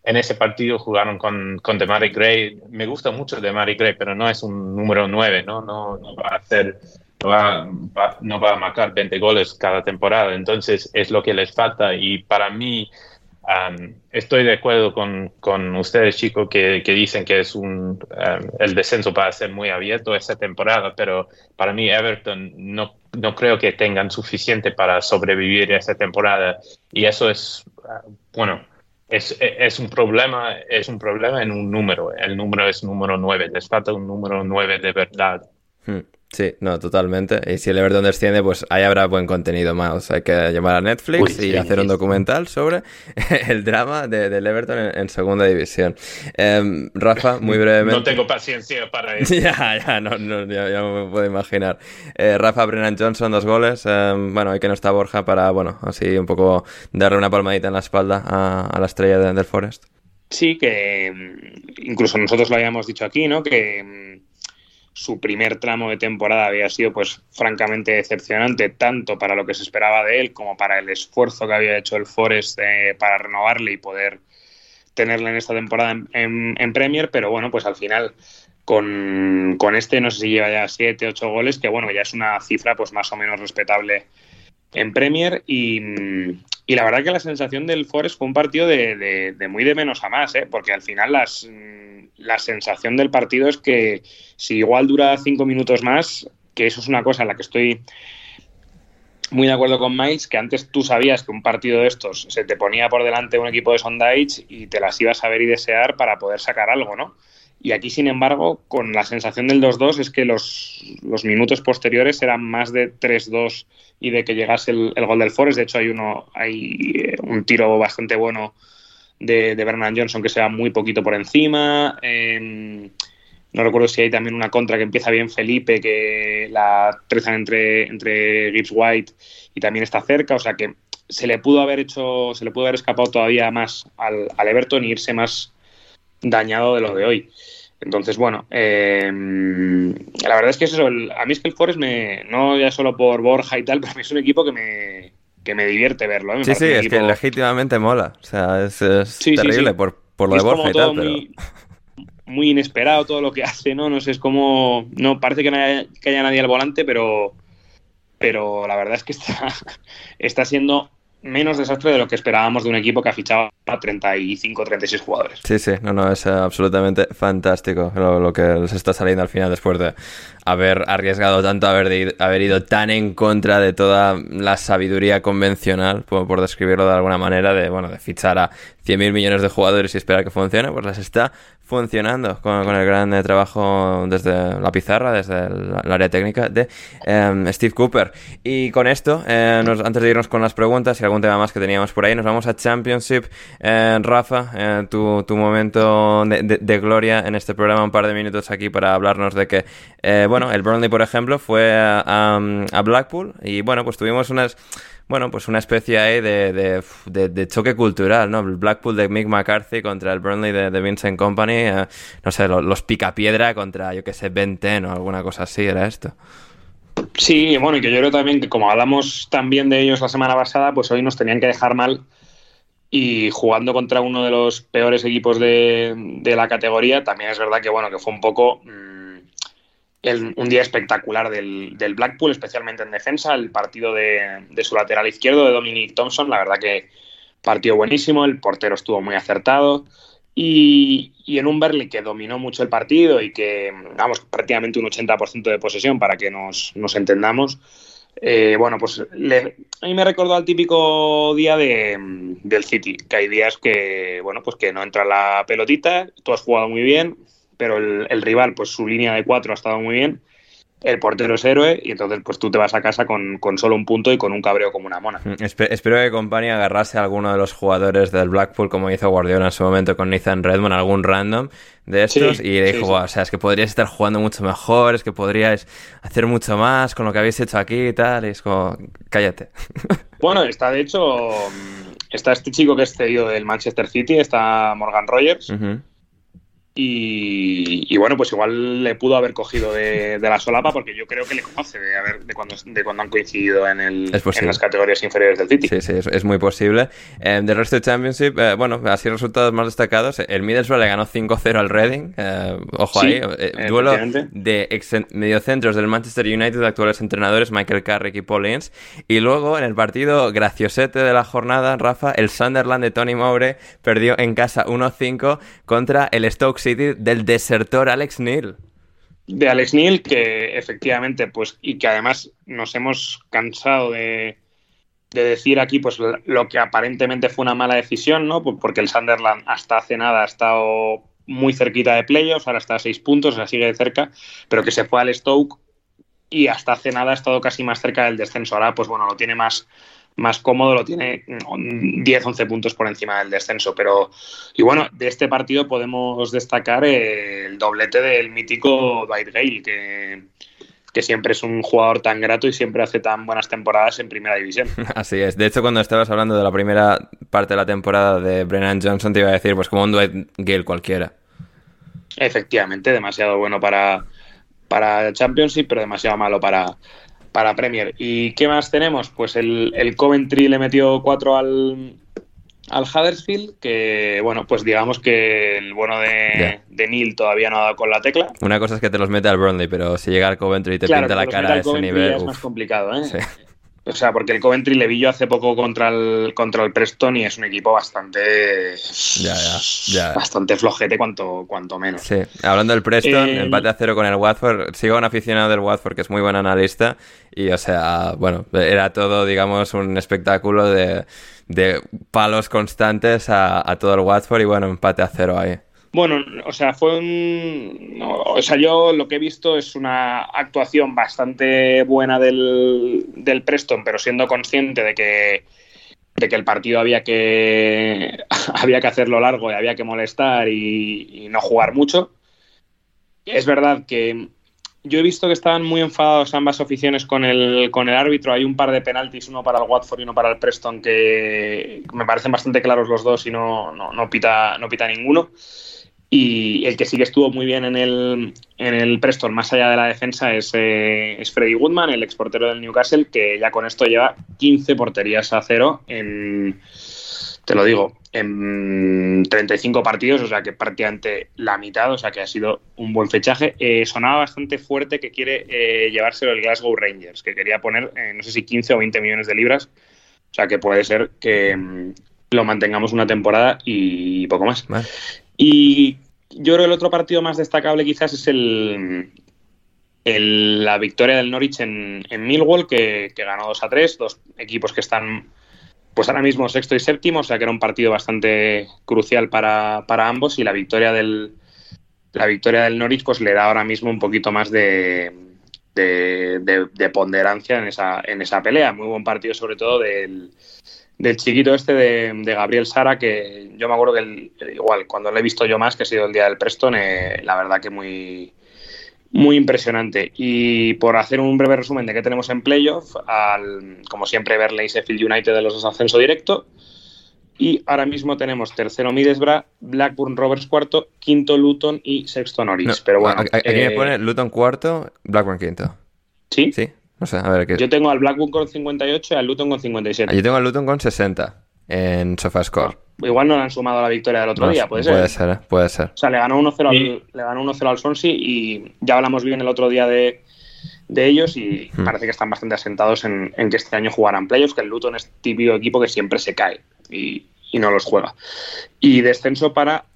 en ese partido jugaron con, con Gray. Me gusta mucho Demary Gray, pero no es un número 9, ¿no? No, va a hacer, no va, a marcar 20 goles cada temporada. Entonces es lo que les falta y para mí estoy de acuerdo con, con ustedes, chicos, que, que, dicen que es un, el descenso va a ser muy abierto esta temporada, pero para mí Everton no, no creo que tengan suficiente para sobrevivir esta temporada y eso es, ah, bueno, es, es, un problema, es un problema en un número. El número es número 9. Les falta un número 9 de verdad. Sí, no, totalmente. Y si el Everton desciende, pues ahí habrá buen contenido más. Hay que llamar a Netflix y hacer un documental sobre el drama de, del Everton en, segunda división. Em, Rafa, muy brevemente. No tengo paciencia para eso. ya, ya, no, ya, me puedo imaginar. Eh, Rafa Brennan Johnson, dos goles. Em, bueno, hay que no está Borja para, bueno, así un poco darle una palmadita en la espalda a, la estrella del Forest. Sí, que em, incluso nosotros lo habíamos dicho aquí, ¿no? Que su primer tramo de temporada había sido pues francamente decepcionante tanto para lo que se esperaba de él como para el esfuerzo que había hecho el Forest eh, para renovarle y poder tenerle en esta temporada en, Premier, pero bueno, pues al final con, este no sé si lleva ya 7, 8 goles, que bueno, ya es una cifra pues más o menos respetable en Premier. Y, la verdad que la sensación del Forest fue un partido de, muy de menos a más, ¿eh? porque al final las, la sensación del partido es que si igual dura cinco minutos más, que eso es una cosa en la que estoy muy de acuerdo con Miles, que antes tú sabías que un partido de estos se te ponía por delante un equipo de Sondage y te las ibas a ver y desear para poder sacar algo, ¿no? Y aquí, sin embargo, con la sensación del 2-2 es que los, los, minutos posteriores eran más de 3-2 y de que llegase el, gol del Forest. De hecho, hay uno, hay eh, un tiro bastante bueno de, de Bernard Johnson que se va muy poquito por encima. Eh, no recuerdo si hay también una contra que empieza bien Felipe, que la trezan entre, entre Gibbs White y también está cerca. O sea que se le pudo haber hecho, se le pudo haber escapado todavía más al, al Everton y irse más dañado de lo de hoy. Entonces, bueno, eh, la verdad es que es eso. El, a mí es que el Forest, me, no ya solo por Borja y tal, pero es un equipo que me, que me divierte verlo. ¿eh? Me sí, sí, es equipo... que legítimamente mola. O sea, es, es sí, terrible sí, sí. Por, por, lo es de Borja y tal, pero... Muy, muy, inesperado todo lo que hace, ¿no? No sé, es como... No, parece que no haya, que haya nadie al volante, pero... Pero la verdad es que está, está siendo menos desastre de lo que esperábamos de un equipo que ha fichado a 35, 36 jugadores. Sí, sí, no, no, es absolutamente fantástico lo, que les está saliendo al final después de haber arriesgado tanto, haber, de, haber ido tan en contra de toda la sabiduría convencional, por, por describirlo de alguna manera, de, bueno, de fichar a 100.000 millones de jugadores y esperar que funcione, pues les está funcionando con, el gran eh, trabajo desde la pizarra, desde el, área técnica de eh, Steve Cooper. Y con esto, eh, nos, antes de irnos con las preguntas y algún tema más que teníamos por ahí, nos vamos a Championship. Eh, Rafa, tu, tu, momento de, de, gloria en este programa, un par de minutos aquí para hablarnos de que, eh, bueno, el Burnley, por ejemplo, fue a, a Blackpool y, bueno, pues tuvimos unas bueno, pues una especie ahí de, de, de, choque cultural, ¿no? El Blackpool de Mick McCarthy contra el Burnley de, Vincent Company, eh, no sé, los, los picapiedra contra, yo que sé, Ben Ten o alguna cosa así, era esto. Sí, bueno, y que yo creo también que como hablamos también de ellos la semana pasada, pues hoy nos tenían que dejar mal y jugando contra uno de los peores equipos de, la categoría, también es verdad que, bueno, que fue un poco... Mmm, un día espectacular del, del, Blackpool, especialmente en defensa, el partido de, de, su lateral izquierdo, de Dominic Thompson, la verdad que partido buenísimo, el portero estuvo muy acertado y, y en un Berley que dominó mucho el partido y que, vamos, prácticamente un 80% de posesión para que nos, nos entendamos. Eh, bueno, pues a mí me recordó al típico día de, del City, que hay días que, bueno, pues que no entra la pelotita, tú has jugado muy bien, pero el, el, rival, pues su línea de cuatro ha estado muy bien, el portero es héroe y entonces pues tú te vas a casa con, con solo un punto y con un cabreo como una mona. Espe espero que Company agarrase a alguno de los jugadores del Blackpool como hizo Guardiola en su momento con Nathan Redmond, algún random de estos sí, y le dijo, sí, sí. o sea, es que podríais estar jugando mucho mejor, es que podríais hacer mucho más con lo que habéis hecho aquí y tal, y es como, cállate. Bueno, está de hecho, está este chico que es cedido del Manchester City, está Morgan Rogers. Uh -huh y, y, bueno, pues igual le pudo haber cogido de, de, la solapa porque yo creo que le conoce de, de, cuando, de cuando han coincidido en, el, en las categorías inferiores del City. Sí, sí, es, es muy posible. Eh, del resto de Championship, eh, bueno, así resultados más destacados. El Middlesbrough le ganó 5-0 al Reading. Eh, ojo sí, ahí. Duelo de ex mediocentros del Manchester United, actuales entrenadores Michael Carrick y Paul Ince. Y luego en el partido graciosete de la jornada, Rafa, el Sunderland de Tony Mowbray perdió en casa 1-5 contra el Stoke Del desertor Alex Neil. De Alex Neil, que efectivamente, pues, y que además nos hemos cansado de, de, decir aquí, pues, lo que aparentemente fue una mala decisión, ¿no? Porque el Sunderland hasta hace nada ha estado muy cerquita de playoffs, ahora está a seis puntos, sea, sigue de cerca, pero que se fue al Stoke y hasta hace nada ha estado casi más cerca del descenso. Ahora, pues bueno, lo tiene más, más cómodo, lo tiene 10-11 puntos por encima del descenso. Pero, y bueno, de este partido podemos destacar el doblete del mítico Dwight Gale, que, que siempre es un jugador tan grato y siempre hace tan buenas temporadas en primera división. Así es. De hecho, cuando estabas hablando de la primera parte de la temporada de Brennan Johnson, te iba a decir, pues como un Dwight Gale cualquiera. Efectivamente, demasiado bueno para, para Championship, pero demasiado malo para, para Premier. ¿Y qué más tenemos? Pues el, el Coventry le metió 4 al, al Huddersfield, que bueno, pues digamos que el bueno de, yeah. de Neil todavía no ha dado con la tecla. Una cosa es que te los mete al Burnley, pero si llega al Coventry y te claro, pinta la cara a ese nivel. Es uf. más complicado, ¿eh? Sí. O sea, porque el Coventry le vi yo hace poco contra el, contra el Preston y es un equipo bastante. Ya, ya, ya. Bastante flojete, cuanto, cuanto menos. Sí, hablando del Preston, eh... empate a cero con el Watford. Sigo un aficionado del Watford que es muy buen analista y, o sea, bueno, era todo, digamos, un espectáculo de, de palos constantes a, a todo el Watford y, bueno, empate a cero ahí. Bueno, o sea, fue un. o sea, yo lo que he visto es una actuación bastante buena del, del Preston, pero siendo consciente de que, de que el partido había que, había que hacerlo largo y había que molestar y, y no jugar mucho. Es verdad que yo he visto que estaban muy enfadados ambas aficiones con el, con el árbitro. Hay un par de penaltis, uno para el Watford y uno para el Preston, que me parecen bastante claros los dos y no, no, no pita, no pita ninguno. Y el que sí que estuvo muy bien en el, en el Preston, más allá de la defensa, es, eh, es Freddy Woodman, el exportero del Newcastle, que ya con esto lleva 15 porterías a cero en, te lo digo, en 35 partidos, o sea que prácticamente la mitad, o sea que ha sido un buen fechaje. Eh, sonaba bastante fuerte que quiere eh, llevárselo el Glasgow Rangers, que quería poner, eh, no sé si 15 o 20 millones de libras, o sea que puede ser que mm, lo mantengamos una temporada y poco más. Vale. Y yo creo que el otro partido más destacable quizás es el, la victoria del Norwich en, en Millwall, que, que ganó 2 a 3, dos equipos que están pues ahora mismo sexto y séptimo, o sea que era un partido bastante crucial para, para ambos y la victoria del la victoria del Norwich pues le da ahora mismo un poquito más de, de- de ponderancia en esa, en esa pelea. Muy buen partido sobre todo del, del chiquito este de, de Gabriel Sara, que yo me acuerdo que el- igual cuando lo he visto yo más, que ha sido el día del Preston, eh, la verdad que muy, muy impresionante. Y por hacer un breve resumen de qué tenemos en playoff, al, como siempre, Berley Sheffield United de los dos ascenso directo. Y ahora mismo tenemos tercero Middlesbrough, Blackburn Rovers cuarto, quinto Luton y sexto Norwich. No, Pero bueno, aquí aquí eh, me pone Luton cuarto, Blackburn quinto. ¿sí? Sí, no sé, a ver qué. Yo tengo al Blackburn con 58 y al Luton con 57. Ah, Yo tengo al Luton con 60 en SofaScore. Igual no le han sumado a la victoria del otro No día, puede ser. Puede ser, ¿eh? puede ser. O sea, le ganó 1-0 al, Y- le ganó 1-0 al Swansea y ya hablamos bien el otro día de, de ellos y Hmm. parece que están bastante asentados en, en que este año jugarán playoffs, que el Luton es típico equipo que siempre se cae y, y no los juega. Y descenso para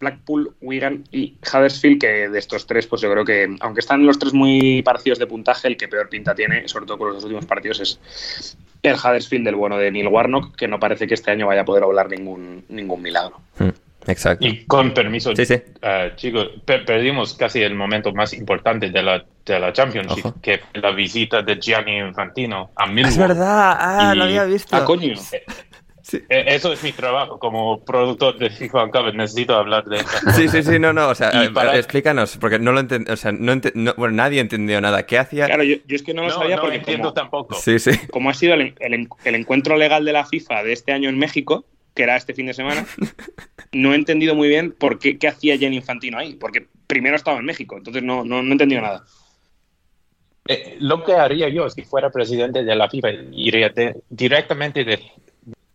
Blackpool, Wigan y Huddersfield, que de estos tres, pues yo creo que, aunque están los tres muy parecidos de puntaje, el que peor pinta tiene, sobre todo con los dos últimos partidos, es el Huddersfield del bueno de Neil Warnock, que no parece que este año vaya a poder hablar ningún, ningún milagro. Mm, Exacto. Y con permiso, Sí, sí. eh, chicos, per- perdimos casi el momento más importante de la, de la Championship, Ojo. que fue la visita de Gianni Infantino a Millwall. Es verdad, ah, Y- lo había visto. Ah, coño. Sí. Eh, Eso es mi trabajo como productor de FIFA Uncovered, necesito hablar de eso. Sí, sí, sí, no, no, o sea, eh, para- explícanos, porque no lo enten- o sea, no ente- no- bueno, nadie entendió nada. ¿Qué hacía? Claro, yo, yo es que no lo No, sabía no porque entiendo como, tampoco. Sí, sí. como ha sido el, el- el encuentro legal de la FIFA de este año en México, que era este fin de semana, no he entendido muy bien por qué, qué hacía Jenny Infantino ahí, porque primero estaba en México, entonces no, no, no he entendido nada. Eh, lo que haría yo si fuera presidente de la FIFA, iría de- directamente de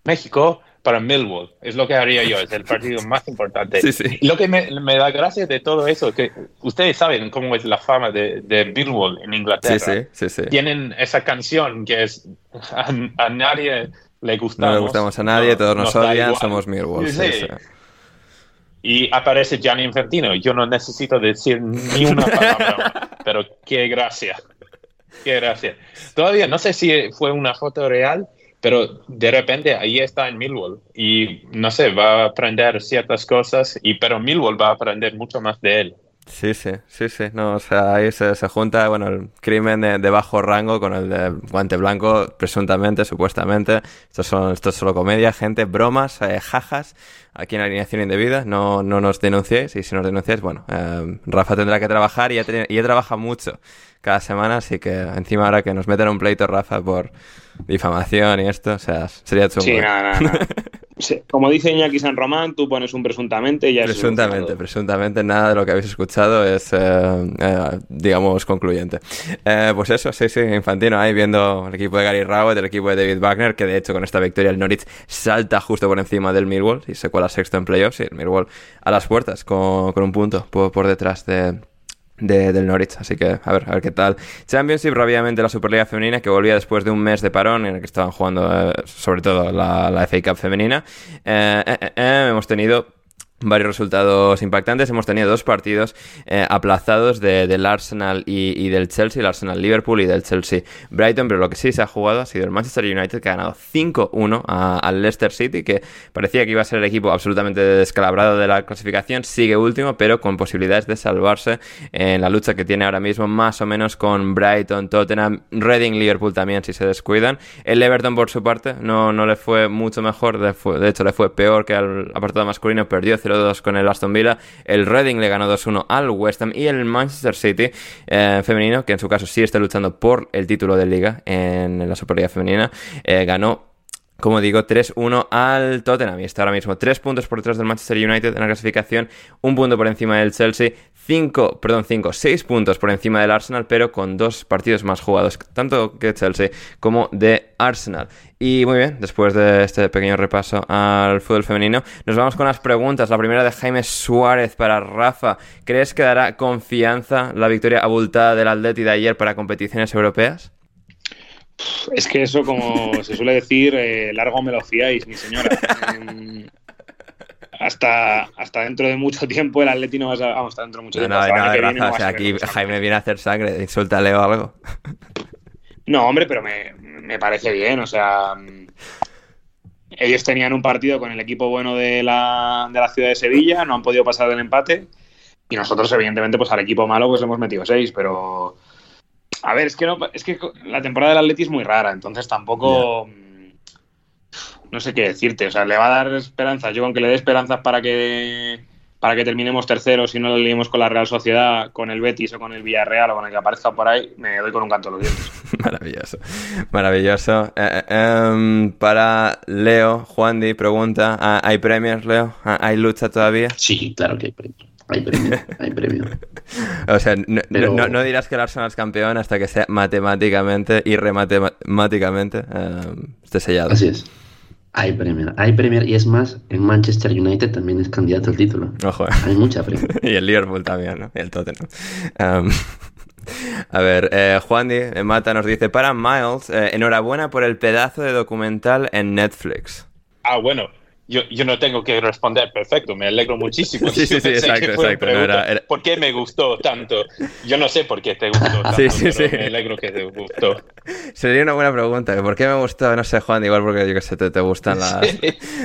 México para Millwall. Es lo que haría yo, es el partido más importante. Sí, sí. Lo que me, me da gracia de todo eso, que ustedes saben cómo es la fama de, de Millwall en Inglaterra. Sí. Tienen esa canción que es a, a nadie le gustamos. No le gustamos a nadie, no- todos nos da odian, somos Millwall. Y aparece Gianni Infantino. Yo no necesito decir ni una palabra, pero qué gracia. Qué gracia. Todavía no sé si fue una foto real, pero de repente ahí está en Millwall. Y no sé, va a aprender ciertas cosas, y pero Millwall va a aprender mucho más de él. Sí, sí, sí, sí. No, o sea, ahí se, se junta, bueno, el crimen de, de bajo rango con el de guante blanco, presuntamente, supuestamente. Esto, son, esto es solo comedia, gente, bromas, eh, jajas. Aquí en alineación indebida, no, no nos denunciéis. Y si nos denunciáis, bueno, eh, Rafa tendrá que trabajar y ya, y ya trabaja mucho cada semana, así que encima ahora que nos meten un pleito, Rafa, por difamación y esto, o sea, sería chungo. Sí, ¿eh? nada, nada. Como dice Iñaki San Román, tú pones un presuntamente y ya Presuntamente, todo. presuntamente nada de lo que habéis escuchado es, eh, eh, digamos, concluyente. Eh, pues eso, sí, sí, Infantino ahí viendo el equipo de Gary Rowett, el equipo de David Wagner, que de hecho con esta victoria el Norwich salta justo por encima del Millwall y se cuela sexto en playoffs y el Millwall a las puertas con, con un punto por, por detrás de, de- del Norwich. Así que a ver, a ver qué tal. Championship, rápidamente la Superliga Femenina, que volvía después de un mes de parón en el que estaban jugando eh, sobre todo la, la FA Cup femenina. Eh, eh, eh, eh, hemos tenido varios resultados impactantes. Hemos tenido dos partidos eh, aplazados de, del Arsenal y, del Chelsea, el Arsenal Liverpool y del Chelsea Brighton, pero lo que sí se ha jugado ha sido el Manchester United que ha ganado 5-1 al Leicester City, que parecía que iba a ser el equipo absolutamente descalabrado de la clasificación, sigue último, pero con posibilidades de salvarse en la lucha que tiene ahora mismo, más o menos con Brighton, Tottenham, Reading, Liverpool también, si se descuidan. El Everton, por su parte, no, no le fue mucho mejor, de, de hecho le fue peor que al apartado masculino, perdió 0-2 con el Aston Villa, el Reading le ganó 2-1 al West Ham y el Manchester City eh, femenino, que en su caso sí está luchando por el título de liga en la Superliga femenina, eh, ganó como digo, 3-1 al Tottenham y está ahora mismo 3 puntos por detrás del Manchester United en la clasificación, un punto por encima del Chelsea, 5, perdón, 5, 6 puntos por encima del Arsenal, pero con dos partidos más jugados, tanto que Chelsea como de Arsenal. Y muy bien, después de este pequeño repaso al fútbol femenino, nos vamos con las preguntas. La primera de Jaime Suárez para Rafa. ¿Crees que dará confianza la victoria abultada del Atleti de ayer para competiciones europeas? Es que eso, como se suele decir, eh, largo me lo fiáis, mi señora. Eh, hasta, hasta dentro de mucho tiempo el Atleti no va a... Vamos, hasta dentro de mucho tiempo. No, no, no, no o sea, aquí Jaime viene a hacer sangre, insúltale o algo. No, hombre, pero me, me parece bien, o sea... Ellos tenían un partido con el equipo bueno de la, de la ciudad de Sevilla, no han podido pasar del empate y nosotros, evidentemente, pues al equipo malo pues hemos metido seis, pero a ver, es que, no, es que la temporada del Atleti es muy rara, entonces tampoco. Yeah. No sé qué decirte. O sea, le va a dar esperanzas. Yo, aunque le dé esperanzas para que para que terminemos terceros y no lo liemos con la Real Sociedad, con el Betis o con el Villarreal o con el que aparezca por ahí, me doy con un canto a los dientes. Maravilloso, maravilloso. Eh, eh, um, para Leo, Juan Di pregunta, ¿hay premios, Leo? ¿Hay lucha todavía? Sí, claro que hay premios. Hay premio, hay premio. o sea, no, Pero... no, no, dirás que el Arsenal es campeón hasta que sea matemáticamente y rematemáticamente uh, esté sellado. Así es. Hay Premier, hay Premier y es más, en Manchester United también es candidato al título. Ojo, eh. Hay mucha Premier. y el Liverpool también, ¿no? Y el Tottenham. Um, a ver, eh, Juan Di Mata nos dice, para Miles, eh, enhorabuena por el pedazo de documental en Netflix. Ah, bueno, yo, yo, no tengo que responder perfecto, me alegro muchísimo. Sí, sí, sí, exacto, exacto. No, era, era... ¿Por qué me gustó tanto? Yo no sé por qué te gustó tanto, sí, sí, pero sí. me alegro que te gustó. Sería una buena pregunta. ¿Por qué me gustó? No sé, Juan, igual porque yo que sé, te, te gustan las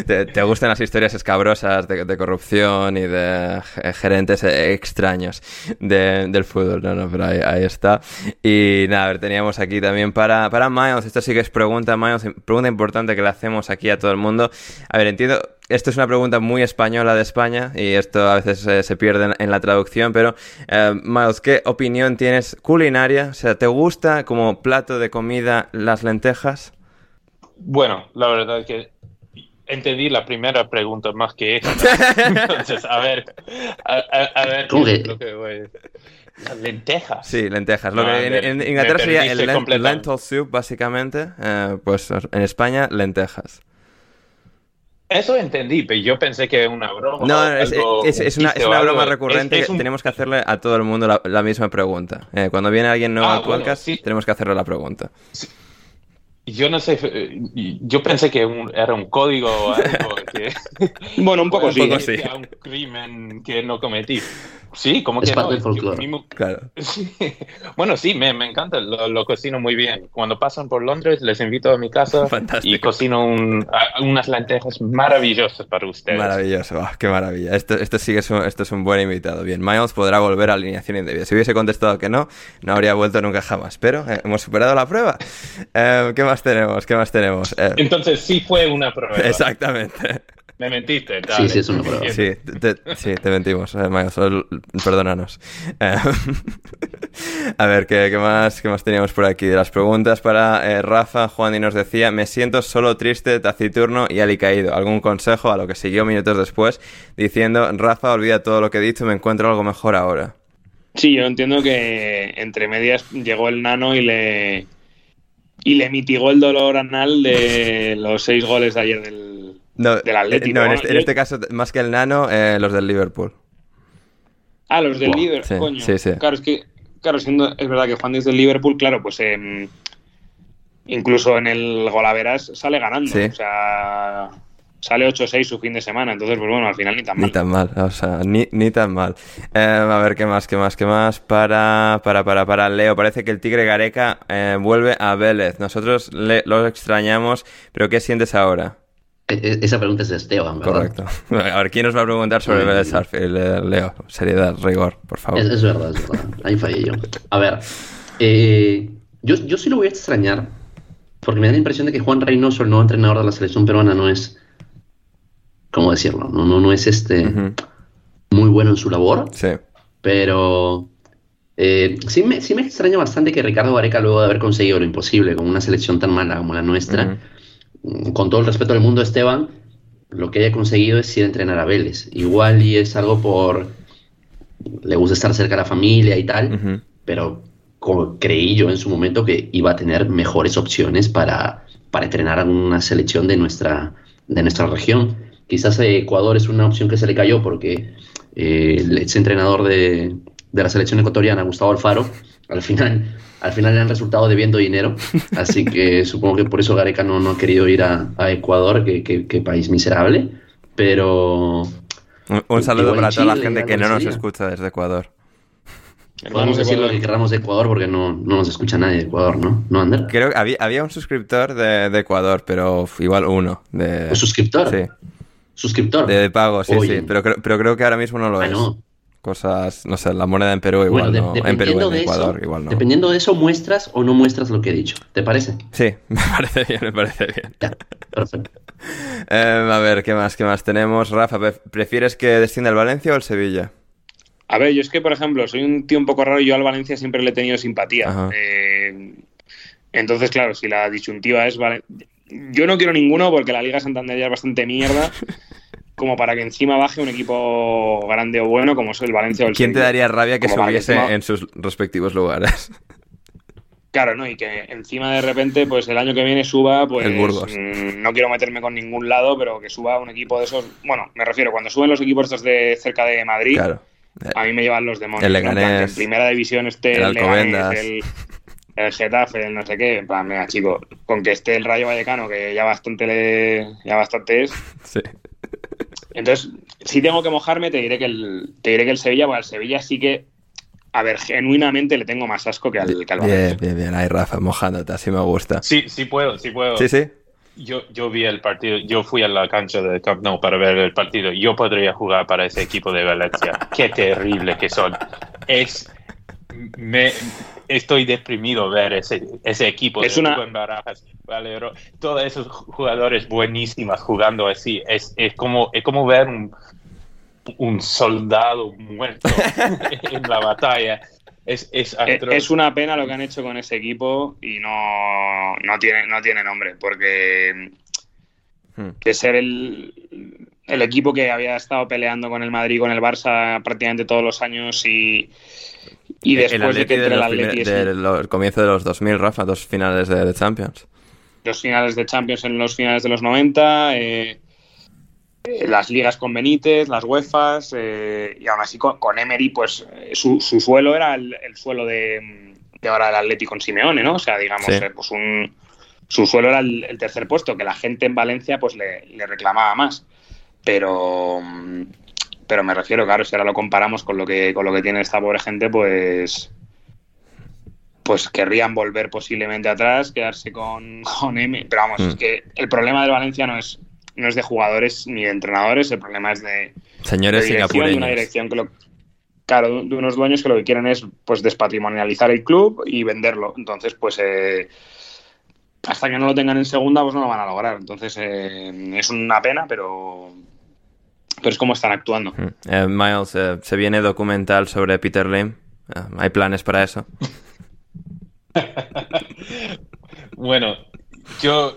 te, te, gustan las historias escabrosas de, de, corrupción y de gerentes extraños de, del fútbol. No, no, pero ahí, ahí, está. Y nada, a ver, teníamos aquí también para, para Miles, esto sí que es pregunta, Miles, pregunta importante que le hacemos aquí a todo el mundo. A ver, entiendo esto es una pregunta muy española de España y esto a veces eh, se pierde en, en, la traducción, pero eh, Miles, ¿qué opinión tienes culinaria? O sea, ¿te gusta como plato de comida las lentejas? Bueno, la verdad es que entendí la primera pregunta más que esta. Entonces, a ver, a, a, a ver, ¿qué es lo que voy a decir? Las lentejas. Sí, lentejas. Lo no, que en, en Inglaterra sería el lent lentil soup, básicamente. Eh, pues en España, lentejas. Eso entendí, pero yo pensé que era una broma. No, es, es, es, una, es una broma recurrente que un... tenemos que hacerle a todo el mundo la, la misma pregunta. Eh, cuando viene alguien nuevo ah, al podcast, bueno, sí. tenemos que hacerle la pregunta. Sí. Yo no sé, yo pensé que un, era un código o algo que... bueno, un poco, un sí. Poco sí. un crimen que no cometí. Sí, como es que parte no, del folclore. Mismo... Claro. Sí. Bueno, sí, me, me encanta, lo, lo, cocino muy bien. Cuando pasan por Londres, les invito a mi casa Fantástico. y cocino un, unas lentejas maravillosas para ustedes. Maravilloso, oh, qué maravilla. Esto, esto sí que es un, esto es un buen invitado. Bien, Miles podrá volver a alineación indebida. Si hubiese contestado que no, no habría vuelto nunca jamás. Pero eh, hemos superado la prueba. Eh, ¿Qué más tenemos? ¿Qué más tenemos? Eh... Entonces sí fue una prueba. Exactamente. Me mentiste, dale. Sí, sí, es una prueba. Sí, te, sí, te mentimos, eh, perdónanos. Eh, a ver, ¿qué, ¿qué, más, ¿qué más teníamos por aquí? De las preguntas para eh, Rafa, Juan y nos decía, me siento solo triste, taciturno y alicaído. ¿Algún consejo? A lo que siguió minutos después, diciendo, Rafa, olvida todo lo que he dicho, me encuentro algo mejor ahora. Sí, yo entiendo que entre medias llegó el nano y le, y le mitigó el dolor anal de los seis goles de ayer del no, del Atlético. No, en este, en este, caso, más que el Nano, eh, los del Liverpool. Ah, los del wow. Liverpool, sí, coño. Sí, sí. Claro, es que, claro, siendo, es verdad que Juan es del Liverpool, claro, pues eh, incluso en el Golaveras sale ganando. Sí. O sea, sale 8-6 su fin de semana, entonces pues bueno, al final ni tan mal. Ni tan mal, o sea, ni, ni tan mal. Eh, a ver, ¿qué más, qué más, qué más? Para, para, para, para Leo, parece que el Tigre Gareca eh, vuelve a Vélez. Nosotros le, lo extrañamos, pero ¿qué sientes ahora? E- e- Esa pregunta es de Esteban, ¿verdad? Correcto. A ver, ¿quién nos va a preguntar sobre Vélez Leo, seriedad, rigor, por favor. Es, es verdad, es verdad. Ahí fallé yo. A ver, eh, yo, yo sí lo voy a extrañar, porque me da la impresión de que Juan Reynoso, el nuevo entrenador de la selección peruana, no es, ¿cómo decirlo? No, no, no es este muy bueno en su labor, Sí. pero eh, sí, me, sí me extraña bastante que Ricardo Gareca, luego de haber conseguido lo imposible con una selección tan mala como la nuestra. Con todo el respeto del mundo, Esteban, lo que haya conseguido es ir a entrenar a Vélez. Igual y es algo por... Le gusta estar cerca de la familia y tal, pero como creí yo en su momento que iba a tener mejores opciones para, para entrenar a una selección de nuestra, de nuestra región. Quizás eh, Ecuador es una opción que se le cayó porque eh, el ex entrenador de, de la selección ecuatoriana, Gustavo Alfaro, al final, al final le han resultado debiendo dinero, así que supongo que por eso Gareca no, no ha querido ir a, a Ecuador, que, que- que país miserable, pero Un, un saludo para toda la gente que no nos escucha desde Ecuador. podemos decir lo que queramos de Ecuador porque no, no nos escucha nadie de Ecuador, ¿no? ¿No, Ander? Creo que había, había un suscriptor de, de Ecuador, pero igual uno. De, ¿Un suscriptor? Sí, ¿Suscriptor? de pago, sí, Oye. sí. Pero, creo- pero creo que ahora mismo no lo Bueno. es. Cosas, no sé, la moneda en Perú igual Bueno, de- no. En Perú, dependiendo, en de Ecuador eso, igual no. dependiendo de eso, muestras o no muestras lo que he dicho. ¿Te parece? Sí, me parece bien, me parece bien. Ya, perfecto. Eh, a ver, ¿qué más, qué más tenemos? Rafa, ¿pre- ¿prefieres que descienda el Valencia o el Sevilla? A ver, yo es que, por ejemplo, soy un tío un poco raro y yo al Valencia siempre le he tenido simpatía. Eh, entonces, claro, si la disyuntiva es... Vale, yo no quiero ninguno porque la Liga Santander ya es bastante mierda como para que encima baje un equipo grande o bueno como es el Valencia o el ¿Quién te daría rabia que Como subiese encima- en sus respectivos lugares? Claro, ¿no? Y que encima de repente, pues el año que viene suba, pues El Burgos. mm, no quiero meterme con ningún lado, pero que suba un equipo de esos. Bueno, me refiero, cuando suben los equipos estos de cerca de Madrid, Claro. a mí me llevan los demonios. El ¿no? Leganés, que en primera división esté el Leganés, el Getafe, el no sé qué. En plan, mira, chico, con que esté el Rayo Vallecano, que ya bastante le, ya bastante es. Sí. Entonces, si tengo que mojarme, te diré que el, te diré que el Sevilla, bueno, al Sevilla sí que, a ver, genuinamente le tengo más asco que al, que al Valencia. Bien, bien, bien. Ahí, Rafa, mojándote, así me gusta. Sí, sí puedo, sí puedo. Sí, sí. Yo, yo vi el partido, yo fui a la cancha de Camp Nou para ver el partido. Yo podría jugar para ese equipo de Valencia. Qué terrible que son. Es, me, estoy deprimido ver ese, ese equipo Es de una- Rubén Barajas, Valero, todos esos jugadores buenísimos jugando así. Es, es como, es como ver un, un soldado muerto en la batalla. Es, es Eh. Es una pena lo que han hecho con ese equipo y no, no, tiene, no tiene nombre, porque Hmm. de ser el, el equipo que había estado peleando con el Madrid, con el Barça prácticamente todos los años y, y después de que entre el los Atleti primer- ese- del lo- comienzo de los 2000, Rafa, dos finales de, de Champions. los finales de Champions en los finales de los 90, eh, eh, las ligas con Benítez, las UEFAs, eh, y aún así con, con Emery, pues eh, su, su suelo era el, el suelo de, de ahora el Atleti con Simeone, ¿no? O sea, digamos, Sí. pues un, su suelo era el, el tercer puesto, que la gente en Valencia pues le, le reclamaba más. Pero, mm, pero me refiero, claro, si ahora lo comparamos con lo que, con lo que tiene esta pobre gente, pues pues querrían volver posiblemente atrás, quedarse con, con M. Pero vamos, Mm. es que el problema del Valencia no es, no es de jugadores ni de entrenadores, el problema es de, de Señores dirección, de una dirección que lo. Claro, de unos dueños que lo que quieren es pues despatrimonializar el club y venderlo. Entonces, pues eh, hasta que no lo tengan en segunda, pues no lo van a lograr. Entonces, eh, es una pena, pero pero es como están actuando. Mm. Eh, Miles, eh, se viene documental sobre Peter Lim. Eh, ¿Hay planes para eso? Bueno, yo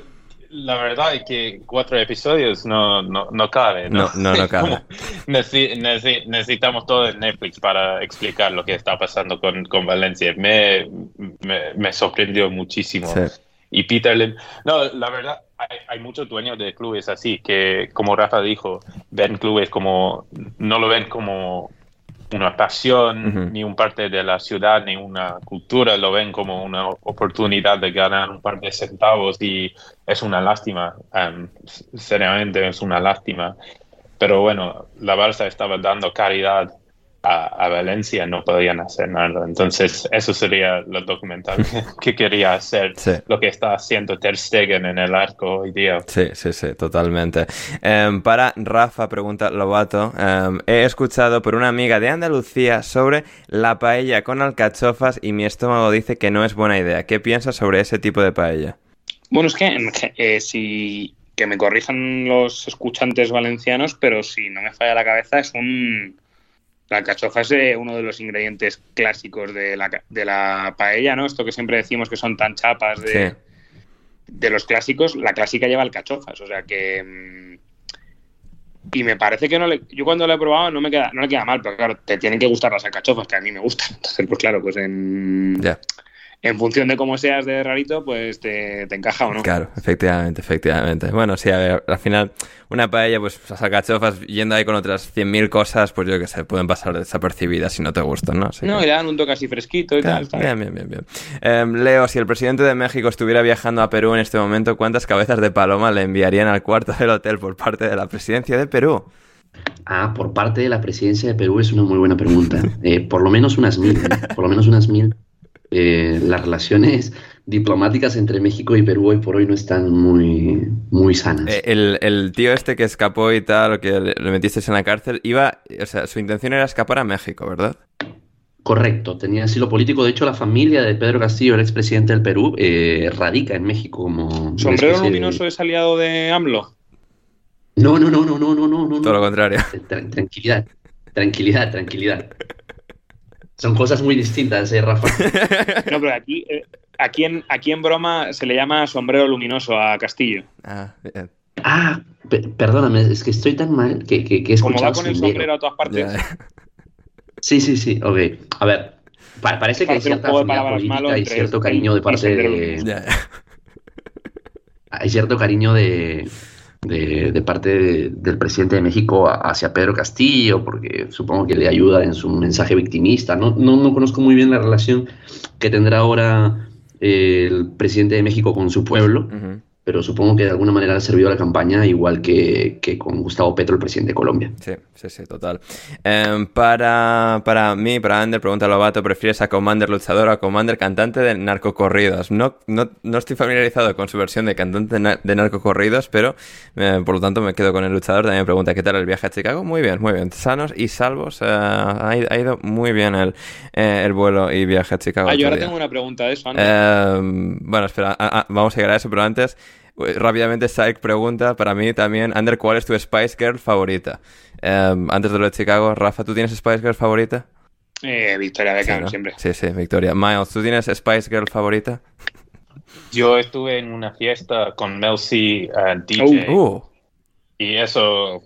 la verdad es que cuatro episodios no, no, no cabe. No, no, no cabe. Como necesi- necesi- necesitamos todo en Netflix para explicar lo que está pasando con, con Valencia. Me, me, me sorprendió muchísimo. Sí. Y Peter Lim, no, la verdad, hay, hay muchos dueños de clubes así que, como Rafa dijo, ven clubes como, no lo ven como una pasión, Ujú. ni un parte de la ciudad, ni una cultura, lo ven como una oportunidad de ganar un par de centavos y es una lástima, em, seriamente es una lástima. Pero bueno, la Barça estaba dando caridad a, a Valencia, no podían hacer nada. Entonces, eso sería lo documental que, que quería hacer, Sí. lo que está haciendo Ter Stegen en el arco hoy día. Sí, sí, sí, totalmente. Em, para Rafa, pregunta Lobato, em, he escuchado por una amiga de Andalucía sobre la paella con alcachofas y mi estómago dice que no es buena idea. ¿Qué piensas sobre ese tipo de paella? Bueno, es que eh, si que me corrijan los escuchantes valencianos, pero si no me falla la cabeza, es un. La alcachofa es eh, uno de los ingredientes clásicos de la, de la paella, ¿no? Esto que siempre decimos que son tan chapas de, Sí. de los clásicos, la clásica lleva alcachofas, o sea que. mm, Y me parece que no le. Yo cuando lo he probado no me queda, no le queda mal, pero claro, te tienen que gustar las alcachofas, que a mí me gustan. Entonces, pues claro, pues en. Ya, En función de cómo seas de rarito, pues te, te encaja o no. claro, efectivamente, efectivamente. Bueno, sí, a ver, al final, una paella, pues las alcachofas yendo ahí con otras 100.000 cosas, pues yo qué sé, pueden pasar desapercibidas si no te gustan, ¿no? Así No, que- y le dan un toque así fresquito y Claro, tal. bien, bien, bien, bien. Em, Leo, si el presidente de México estuviera viajando a Perú en este momento, ¿cuántas cabezas de paloma le enviarían al cuarto del hotel por parte de la presidencia de Perú? Ah, por parte de la presidencia de Perú es una muy buena pregunta. Eh, por lo menos unas mil, ¿eh? por lo menos unas mil. Eh, las relaciones diplomáticas entre México y Perú hoy por hoy no están muy, muy sanas. Eh, el, el tío este que escapó y tal, o que le, metisteis en la cárcel, iba, o sea, su intención era escapar a México, ¿verdad? Correcto, tenía asilo político. De hecho, la familia de Pedro Castillo, el expresidente del Perú, eh, radica en México como... ¿Sombrero especie de- luminoso es aliado de AMLO? No, no, no, no, no, no, no, no. Todo lo contrario. Tra- tranquilidad, tranquilidad, tranquilidad. Son cosas muy distintas, eh, Rafa. No, pero aquí, eh, aquí, en, aquí en broma se le llama sombrero luminoso a Castillo. Ah, bien. Ah, pe- perdóname, es que estoy tan mal que, que, que he Como va con el sombrero. a todas partes, Ya, Sí, sí, sí, ok. A ver, pa- parece que hay cierta política malo y cierto cariño de parte de... Hay cierto cariño de, de, de parte de- del presidente de México hacia Pedro Castillo, porque supongo que le ayuda en su mensaje victimista. No, no, no conozco muy bien la relación que tendrá ahora eh, el presidente de México con su pueblo. Pero supongo que de alguna manera ha servido a la campaña, igual que, que con Gustavo Petro, el presidente de Colombia. Sí, sí, sí, total. Em, para, para mí, para Ander, pregunta Lobato, ¿prefieres a Commander luchador o a Commander cantante de narcocorridos? No, no, no estoy familiarizado con su versión de cantante de, na- de narcocorridos, pero eh, por lo tanto me quedo con el luchador. También me pregunta, ¿qué tal el viaje a Chicago? Muy bien, muy bien. Sanos y salvos. eh, ha, ido- ha ido muy bien el, eh, el vuelo y viaje a Chicago. Ah, yo ahora día. tengo una pregunta de eso, Ander. Bueno, espera, a- a- vamos a llegar a eso, pero antes, rápidamente, Saik pregunta para mí también, Ander, ¿cuál es tu Spice Girl favorita? Em, antes de lo de Chicago, Rafa, ¿tú tienes Spice Girl favorita? Eh, Victoria Sí, Beckham, ¿no? siempre. Sí, sí, Victoria. Miles, ¿tú tienes Spice Girl favorita? Yo estuve en una fiesta con Mel C, eh, DJ, Uh, y eso.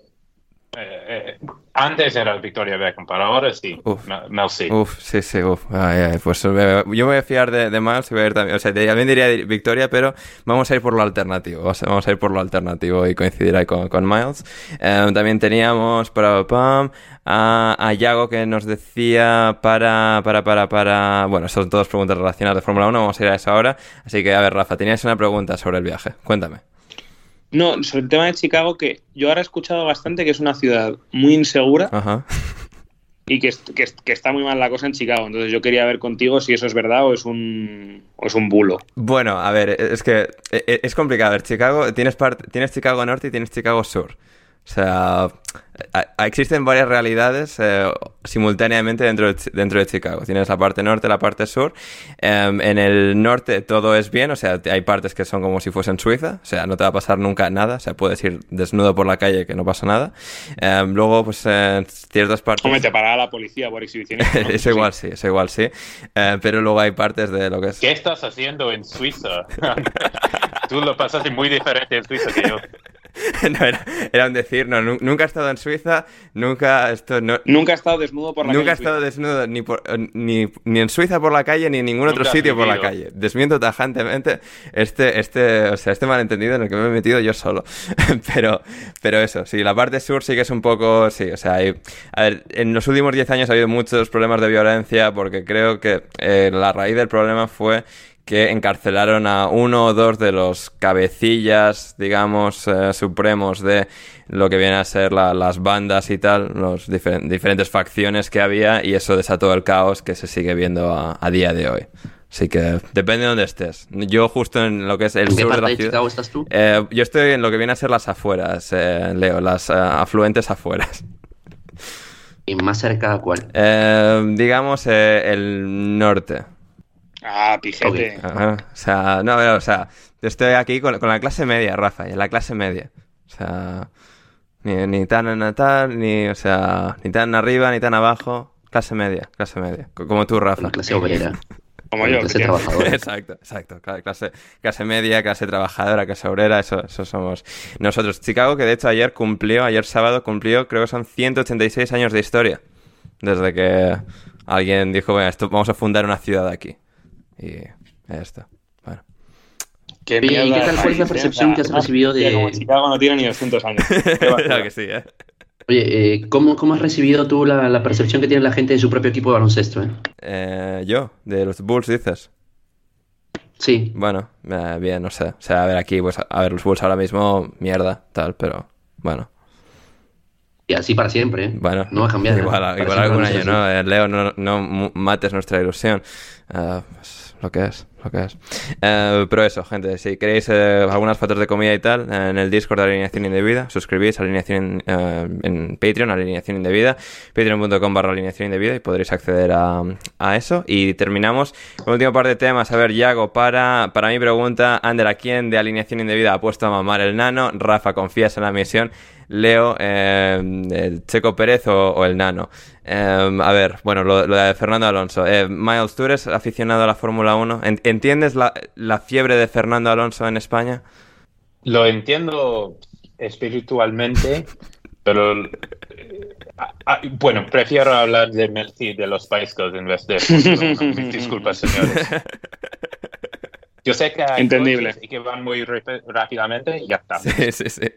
eh, eh, antes era Victoria Beckham, pero ahora sí, Uf. Mel C. uf, sí, sí, uf. Ay, ay, pues eh, yo me voy a fiar de, de Miles y voy a ir también. O sea, también diría Victoria, pero vamos a ir por lo alternativo. o sea, vamos a ir por lo alternativo y coincidir ahí con, con Miles. Eh, también teníamos para pam, a, a Yago que nos decía para, para, para, para. Bueno, son todas preguntas relacionadas de Fórmula 1. Vamos a ir a eso ahora. Así que, a ver, Rafa, tenías una pregunta sobre el viaje. Cuéntame. No, sobre el tema de Chicago, que yo ahora he escuchado bastante que es una ciudad muy insegura Ajá. y que, que, est- que está muy mal la cosa en Chicago. Entonces yo quería ver contigo si eso es verdad o es un, o es un bulo. Bueno, a ver, es que e- e- es complicado. A ver, Chicago, tienes, tienes Chicago Norte y tienes Chicago Sur. O sea, existen varias realidades eh, simultáneamente dentro de, dentro de Chicago. Tienes la parte norte, la parte sur. Em, en el norte todo es bien, o sea, hay partes que son como si fuesen Suiza, o sea, no te va a pasar nunca nada, o sea, puedes ir desnudo por la calle que no pasa nada. Em, luego, pues en ciertas partes... Hombre, te parará la policía por exhibicionismo. ¿no? eso igual sí, eso igual sí. Eh, pero luego hay partes de lo que es... ¿Qué estás haciendo en Suiza? Tú lo pasaste muy diferente en Suiza que yo. no, era, era, un decir, no, nunca he estado en Suiza, nunca esto no, Nunca he estado desnudo por la nunca calle. Nunca he estado desnudo ni, por, ni, ni, en Suiza por la calle ni en ningún otro sitio por la calle. Desmiento tajantemente este, este, o sea, este malentendido en el que me he metido yo solo. pero, pero eso, sí, la parte sur sí que es un poco, sí, o sea, hay, a ver, en los últimos 10 años ha habido muchos problemas de violencia porque creo que eh, la raíz del problema fue que encarcelaron a uno o dos de los cabecillas, digamos, eh, supremos de lo que viene a ser la, las bandas y tal, difer diferentes facciones que había, y eso desató el caos que se sigue viendo a, a, día de hoy. Así que depende de dónde estés. Yo justo en lo que es el ¿En qué sur parte de la de ciudad. Chicago estás tú? Eh, yo estoy en lo que viene a ser las afueras, eh, Leo, las eh, afluentes afueras. ¿Y más cerca a cuál? Digamos el norte. Ah, pijete. O sea, no, pero, o sea, yo estoy aquí con, con la clase media, Rafa, en la clase media. O sea, ni, ni tan en natal, ni, o sea, ni tan arriba, ni tan abajo. Clase media, clase media. Co- Como tú, Rafa. Con clase obrera. Como yo. clase trabajadora. Exacto, exacto. Cla- Clase, clase media, clase trabajadora, clase obrera, eso, eso somos nosotros. Chicago, que de hecho ayer cumplió, ayer sábado cumplió, creo que son 186 años de historia. Desde que alguien dijo, bueno, esto, vamos a fundar una ciudad aquí. Y esto. Bueno. Qué Oye, ¿y qué tal fue eh? percepción que has recibido de- como Chicago no tiene ni 200 años. Claro que sí, ¿eh? Oye, eh, ¿cómo, ¿cómo has recibido tú la, la percepción que tiene la gente de su propio equipo de baloncesto? eh? Eh, Yo, de los Bulls, dices. Sí, Bueno, eh, bien, no sé. O sea, a ver, aquí, pues, a ver, los Bulls ahora mismo, mierda, tal, pero bueno. y así para siempre. ¿eh? Bueno, no va a cambiar. ¿eh? Igual, igual algún año, ¿no? Eh, Leo, no, no mates nuestra ilusión. Ah, pues, lo que es, lo que es. Eh, pero eso, gente, si queréis eh, algunas fotos de comida y tal, en el Discord de Alineación Indebida, suscribís a Alineación eh, en Patreon, Alineación Indebida, patreon.com barra Alineación Indebida y podréis acceder a, a eso. Y terminamos con el último de temas. A ver, Yago, para, para mi pregunta, Ander, ¿a quién de Alineación Indebida ha puesto a mamar el nano? Rafa, ¿confías en la misión? Leo, el Checo Pérez o el Nano. Eh, a ver, bueno, lo, lo de Fernando Alonso. Eh, Miles, ¿tú eres aficionado a la Fórmula 1? ¿En- ¿Entiendes la, la fiebre de Fernando Alonso en España? Lo entiendo espiritualmente, pero eh, ah, ah, bueno, prefiero hablar de Messi de los Spice Girls en vez de Fórmula 1. Mis disculpas, señores. Yo sé que hay Entendible. coches y que van muy rápidamente y ya está. Sí, sí, sí.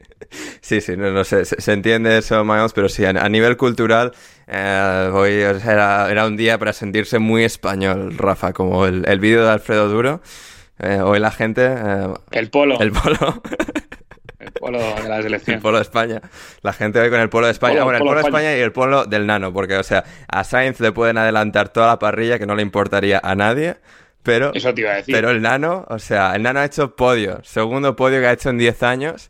Sí, sí, no, no sé, se, se entiende eso, Miles, pero sí, a, a nivel cultural, eh, hoy era, era un día para sentirse muy español, Rafa, como el, el vídeo de Alfredo Duro. Eh, hoy la gente, eh, El polo. el polo, El polo de la el selección. polo de España. La gente hoy con el polo de España. Polo, bueno, el polo polo de España. España y el polo del nano, porque, o sea, a Sainz le pueden adelantar toda la parrilla que no le importaría a nadie, pero, Eso te iba a decir. pero el nano, o sea, el nano ha hecho podio, segundo podio que ha hecho en 10 años.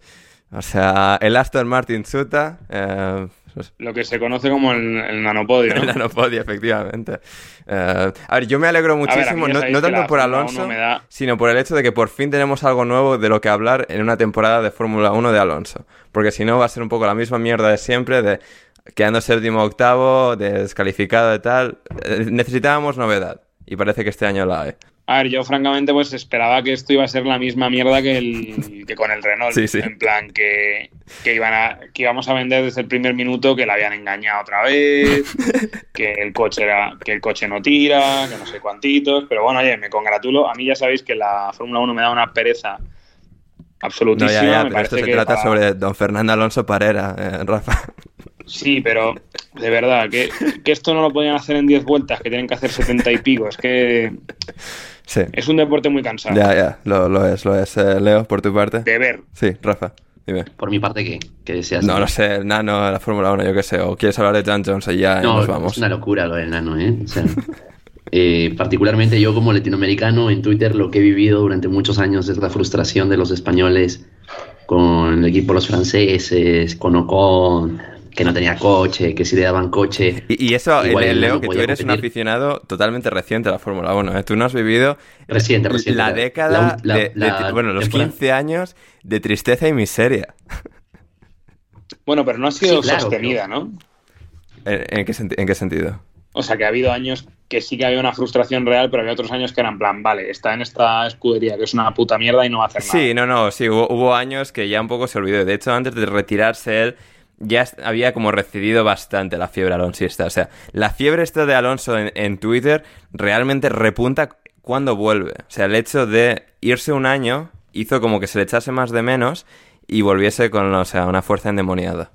O sea, el Aston Martin Suta, eh, pues, Lo que se conoce como el, el nanopodio, ¿no? el nano podio, efectivamente. Eh, a ver, yo me alegro ver, muchísimo, no, tanto por Alonso, 1 me da- sino por el hecho de que por fin tenemos algo nuevo de lo que hablar en una temporada de Fórmula 1 de Alonso. Porque si no va a ser un poco la misma mierda de siempre, de quedando séptimo octavo, de descalificado y tal. Eh, necesitábamos novedad. Y parece que este año la hay. A ver, yo francamente pues esperaba que esto iba a ser la misma mierda que, el, que con el Renault. Sí, sí. En plan, que, que, iban a, que íbamos a vender desde el primer minuto que la habían engañado otra vez, que el coche era, que el coche no tira, que no sé cuantitos. Pero bueno, oye, me congratulo. A mí ya sabéis que la Fórmula 1 me da una pereza No, absolutísima. ya, ya, me pero esto se que trata para- sobre don Fernando Alonso Parera, eh, Rafa. Sí, pero de verdad, que, que esto no lo podían hacer en 10 vueltas, que tienen que hacer 70 y pico. Es que Sí. es un deporte muy cansado. Ya, ya, lo, lo es, lo es. Eh, Leo, por tu parte. De ver. Sí, Rafa, dime. Por mi parte, ¿qué, ¿Qué deseas? No, no sé, el nano, la Fórmula 1, yo qué sé. O quieres hablar de Dan Jones y ya No, nos vamos. es una locura lo del nano, ¿eh? O sea, eh, particularmente yo como latinoamericano en Twitter lo que he vivido durante muchos años es la frustración de los españoles con el equipo de los franceses, con Ocon, que no tenía coche, que si le daban coche. Y, y eso, el, Igual el el Leo, que tú eres un aficionado totalmente reciente a la Fórmula 1. ¿eh? Tú no has vivido Reciente, reciente. la La- década la- de, de- la bueno, los temporada- 15 años de tristeza y miseria. Bueno, pero no ha sido Sí, claro, sostenida, ¿no? ¿En, en qué, en qué sentido? O sea, que ha habido años que sí que había una frustración real, pero había otros años que eran plan, vale, está en esta escudería que es una puta mierda y no va a hacer nada. Sí, no, no, sí, hubo, hubo años que ya un poco se olvidó. De hecho, antes de retirarse él, ya había como recibido bastante la fiebre alonsista. O sea, la fiebre esta de Alonso en, en Twitter realmente repunta cuando vuelve. O sea, el hecho de irse un año hizo como que se le echase más de menos y volviese con, o sea, una fuerza endemoniada.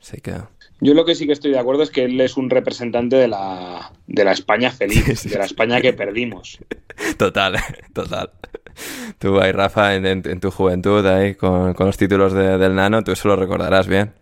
Así que... Yo lo que sí que estoy de acuerdo es que él es un representante de la, de la España feliz, Sí, sí. de la España que perdimos. Total, total. Tú ahí, Rafa, en, en- en tu juventud, ahí, con, con los títulos de- del nano, tú eso lo recordarás bien.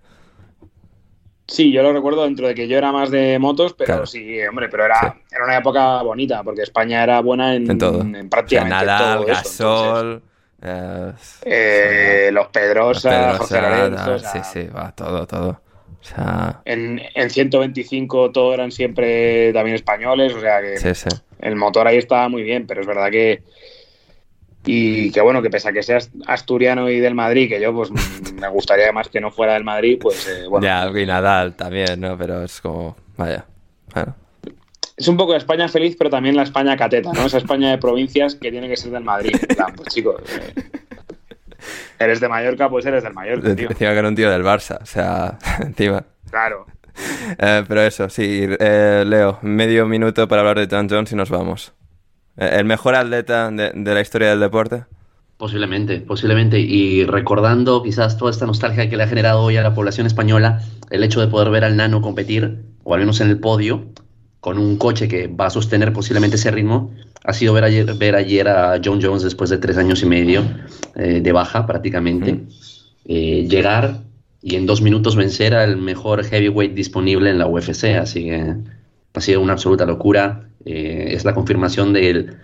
Sí, yo lo recuerdo dentro de que yo era más de motos, pero Claro. sí, hombre, pero era, Sí. era una época bonita, porque España era buena en, En todo. en prácticamente Nadal, todo Gasol... eh, eh, los Pedrosa, Pedrosa, Jorge Lorenzo, tal, o sea, sí, sí, va, todo, todo. O sea, En, en 125 todo eran siempre también españoles, o sea que sí, sí. el motor ahí estaba muy bien, pero es verdad que. Y que bueno, que pese a que seas asturiano y del Madrid, que yo pues me gustaría más que no fuera del Madrid, pues eh, bueno. Ya, y Nadal también, ¿no? Pero es como, vaya, bueno. Es un poco España feliz, pero también la España cateta, ¿no? Esa España de provincias que tiene que ser del Madrid. Plan, pues chicos, eh, eres de Mallorca, pues eres del Mallorca, tío. Encima que era un tío del Barça, o sea, encima. Claro. Eh, pero eso, sí, eh, Leo, medio minuto para hablar de John Jones y nos vamos. Eh, ¿El mejor atleta de, de la historia del deporte? Posiblemente, posiblemente. Y recordando quizás toda esta nostalgia que le ha generado hoy a la población española, el hecho de poder ver al nano competir, o al menos en el podio, con un coche que va a sostener posiblemente ese ritmo, ha sido ver ayer, ver ayer a John Jones después de tres años y medio eh, de baja prácticamente, eh, llegar y en dos minutos vencer al mejor heavyweight disponible en la UFC. Así que ha sido una absoluta locura. Eh, es la confirmación del,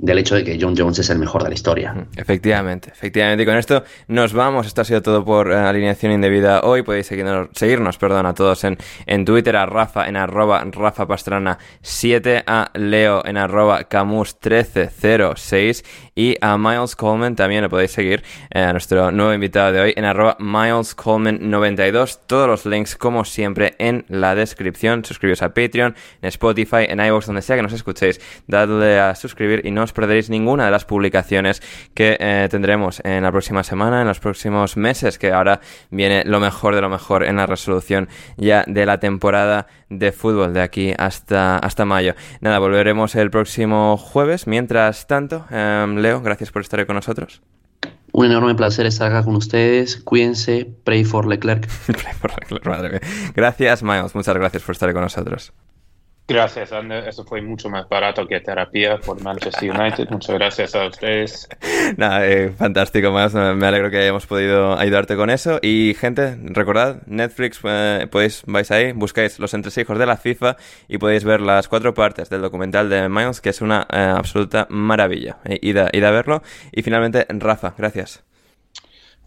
del hecho de que John Jones es el mejor de la historia. Efectivamente, efectivamente. Y con esto nos vamos. Esto ha sido todo por eh, alineación indebida hoy. Podéis seguirnos, seguirnos perdón, a todos en, en Twitter, a Rafa en arroba Rafa Pastrana 7, a Leo en arroba Camus 1306 y a Miles Coleman también lo podéis seguir, eh, a nuestro nuevo invitado de hoy en arroba Miles Coleman 92. Todos los links, como siempre, en la descripción. Suscribiros a Patreon, en Spotify, en iVoox, donde sea que nos escuchéis. Dadle a suscribir y no os perderéis ninguna de las publicaciones que eh, tendremos en la próxima semana, en los próximos meses, que ahora viene lo mejor de lo mejor en la resolución ya de la temporada de fútbol de aquí hasta, hasta mayo. Nada, volveremos el próximo jueves. Mientras tanto, em, Leo, gracias por estar con nosotros. Un enorme placer estar acá con ustedes. Cuídense. Pray for Leclerc. Madre mía. Gracias, Miles. Muchas gracias por estar con nosotros. Gracias, Ander. Eso fue mucho más barato que terapia por Manchester United. Muchas gracias a ustedes. Nada, eh, fantástico, más. Me alegro que hayamos podido ayudarte con eso. Y gente, recordad, Netflix, eh, podéis, vais ahí, buscáis los entresijos de la FIFA y podéis ver las cuatro partes del documental de Miles, que es una eh, absoluta maravilla. Eh, id, a, id a verlo. Y finalmente, Rafa, gracias.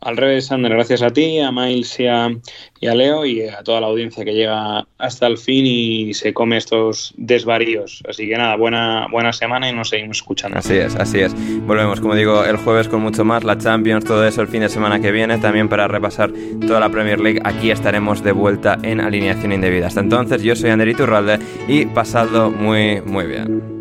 Al revés, Ander, gracias a ti, a Miles y a, y a, Leo y a toda la audiencia que llega hasta el fin y se come estos desvaríos. Así que nada, buena, buena semana y nos seguimos escuchando. Así es, así es. Volvemos, como digo, el jueves con mucho más, la Champions, todo eso el fin de semana que viene, también para repasar toda la Premier League. Aquí estaremos de vuelta en alineación indebida. Hasta entonces, yo soy Ander Iturralde y pasadlo muy, muy bien.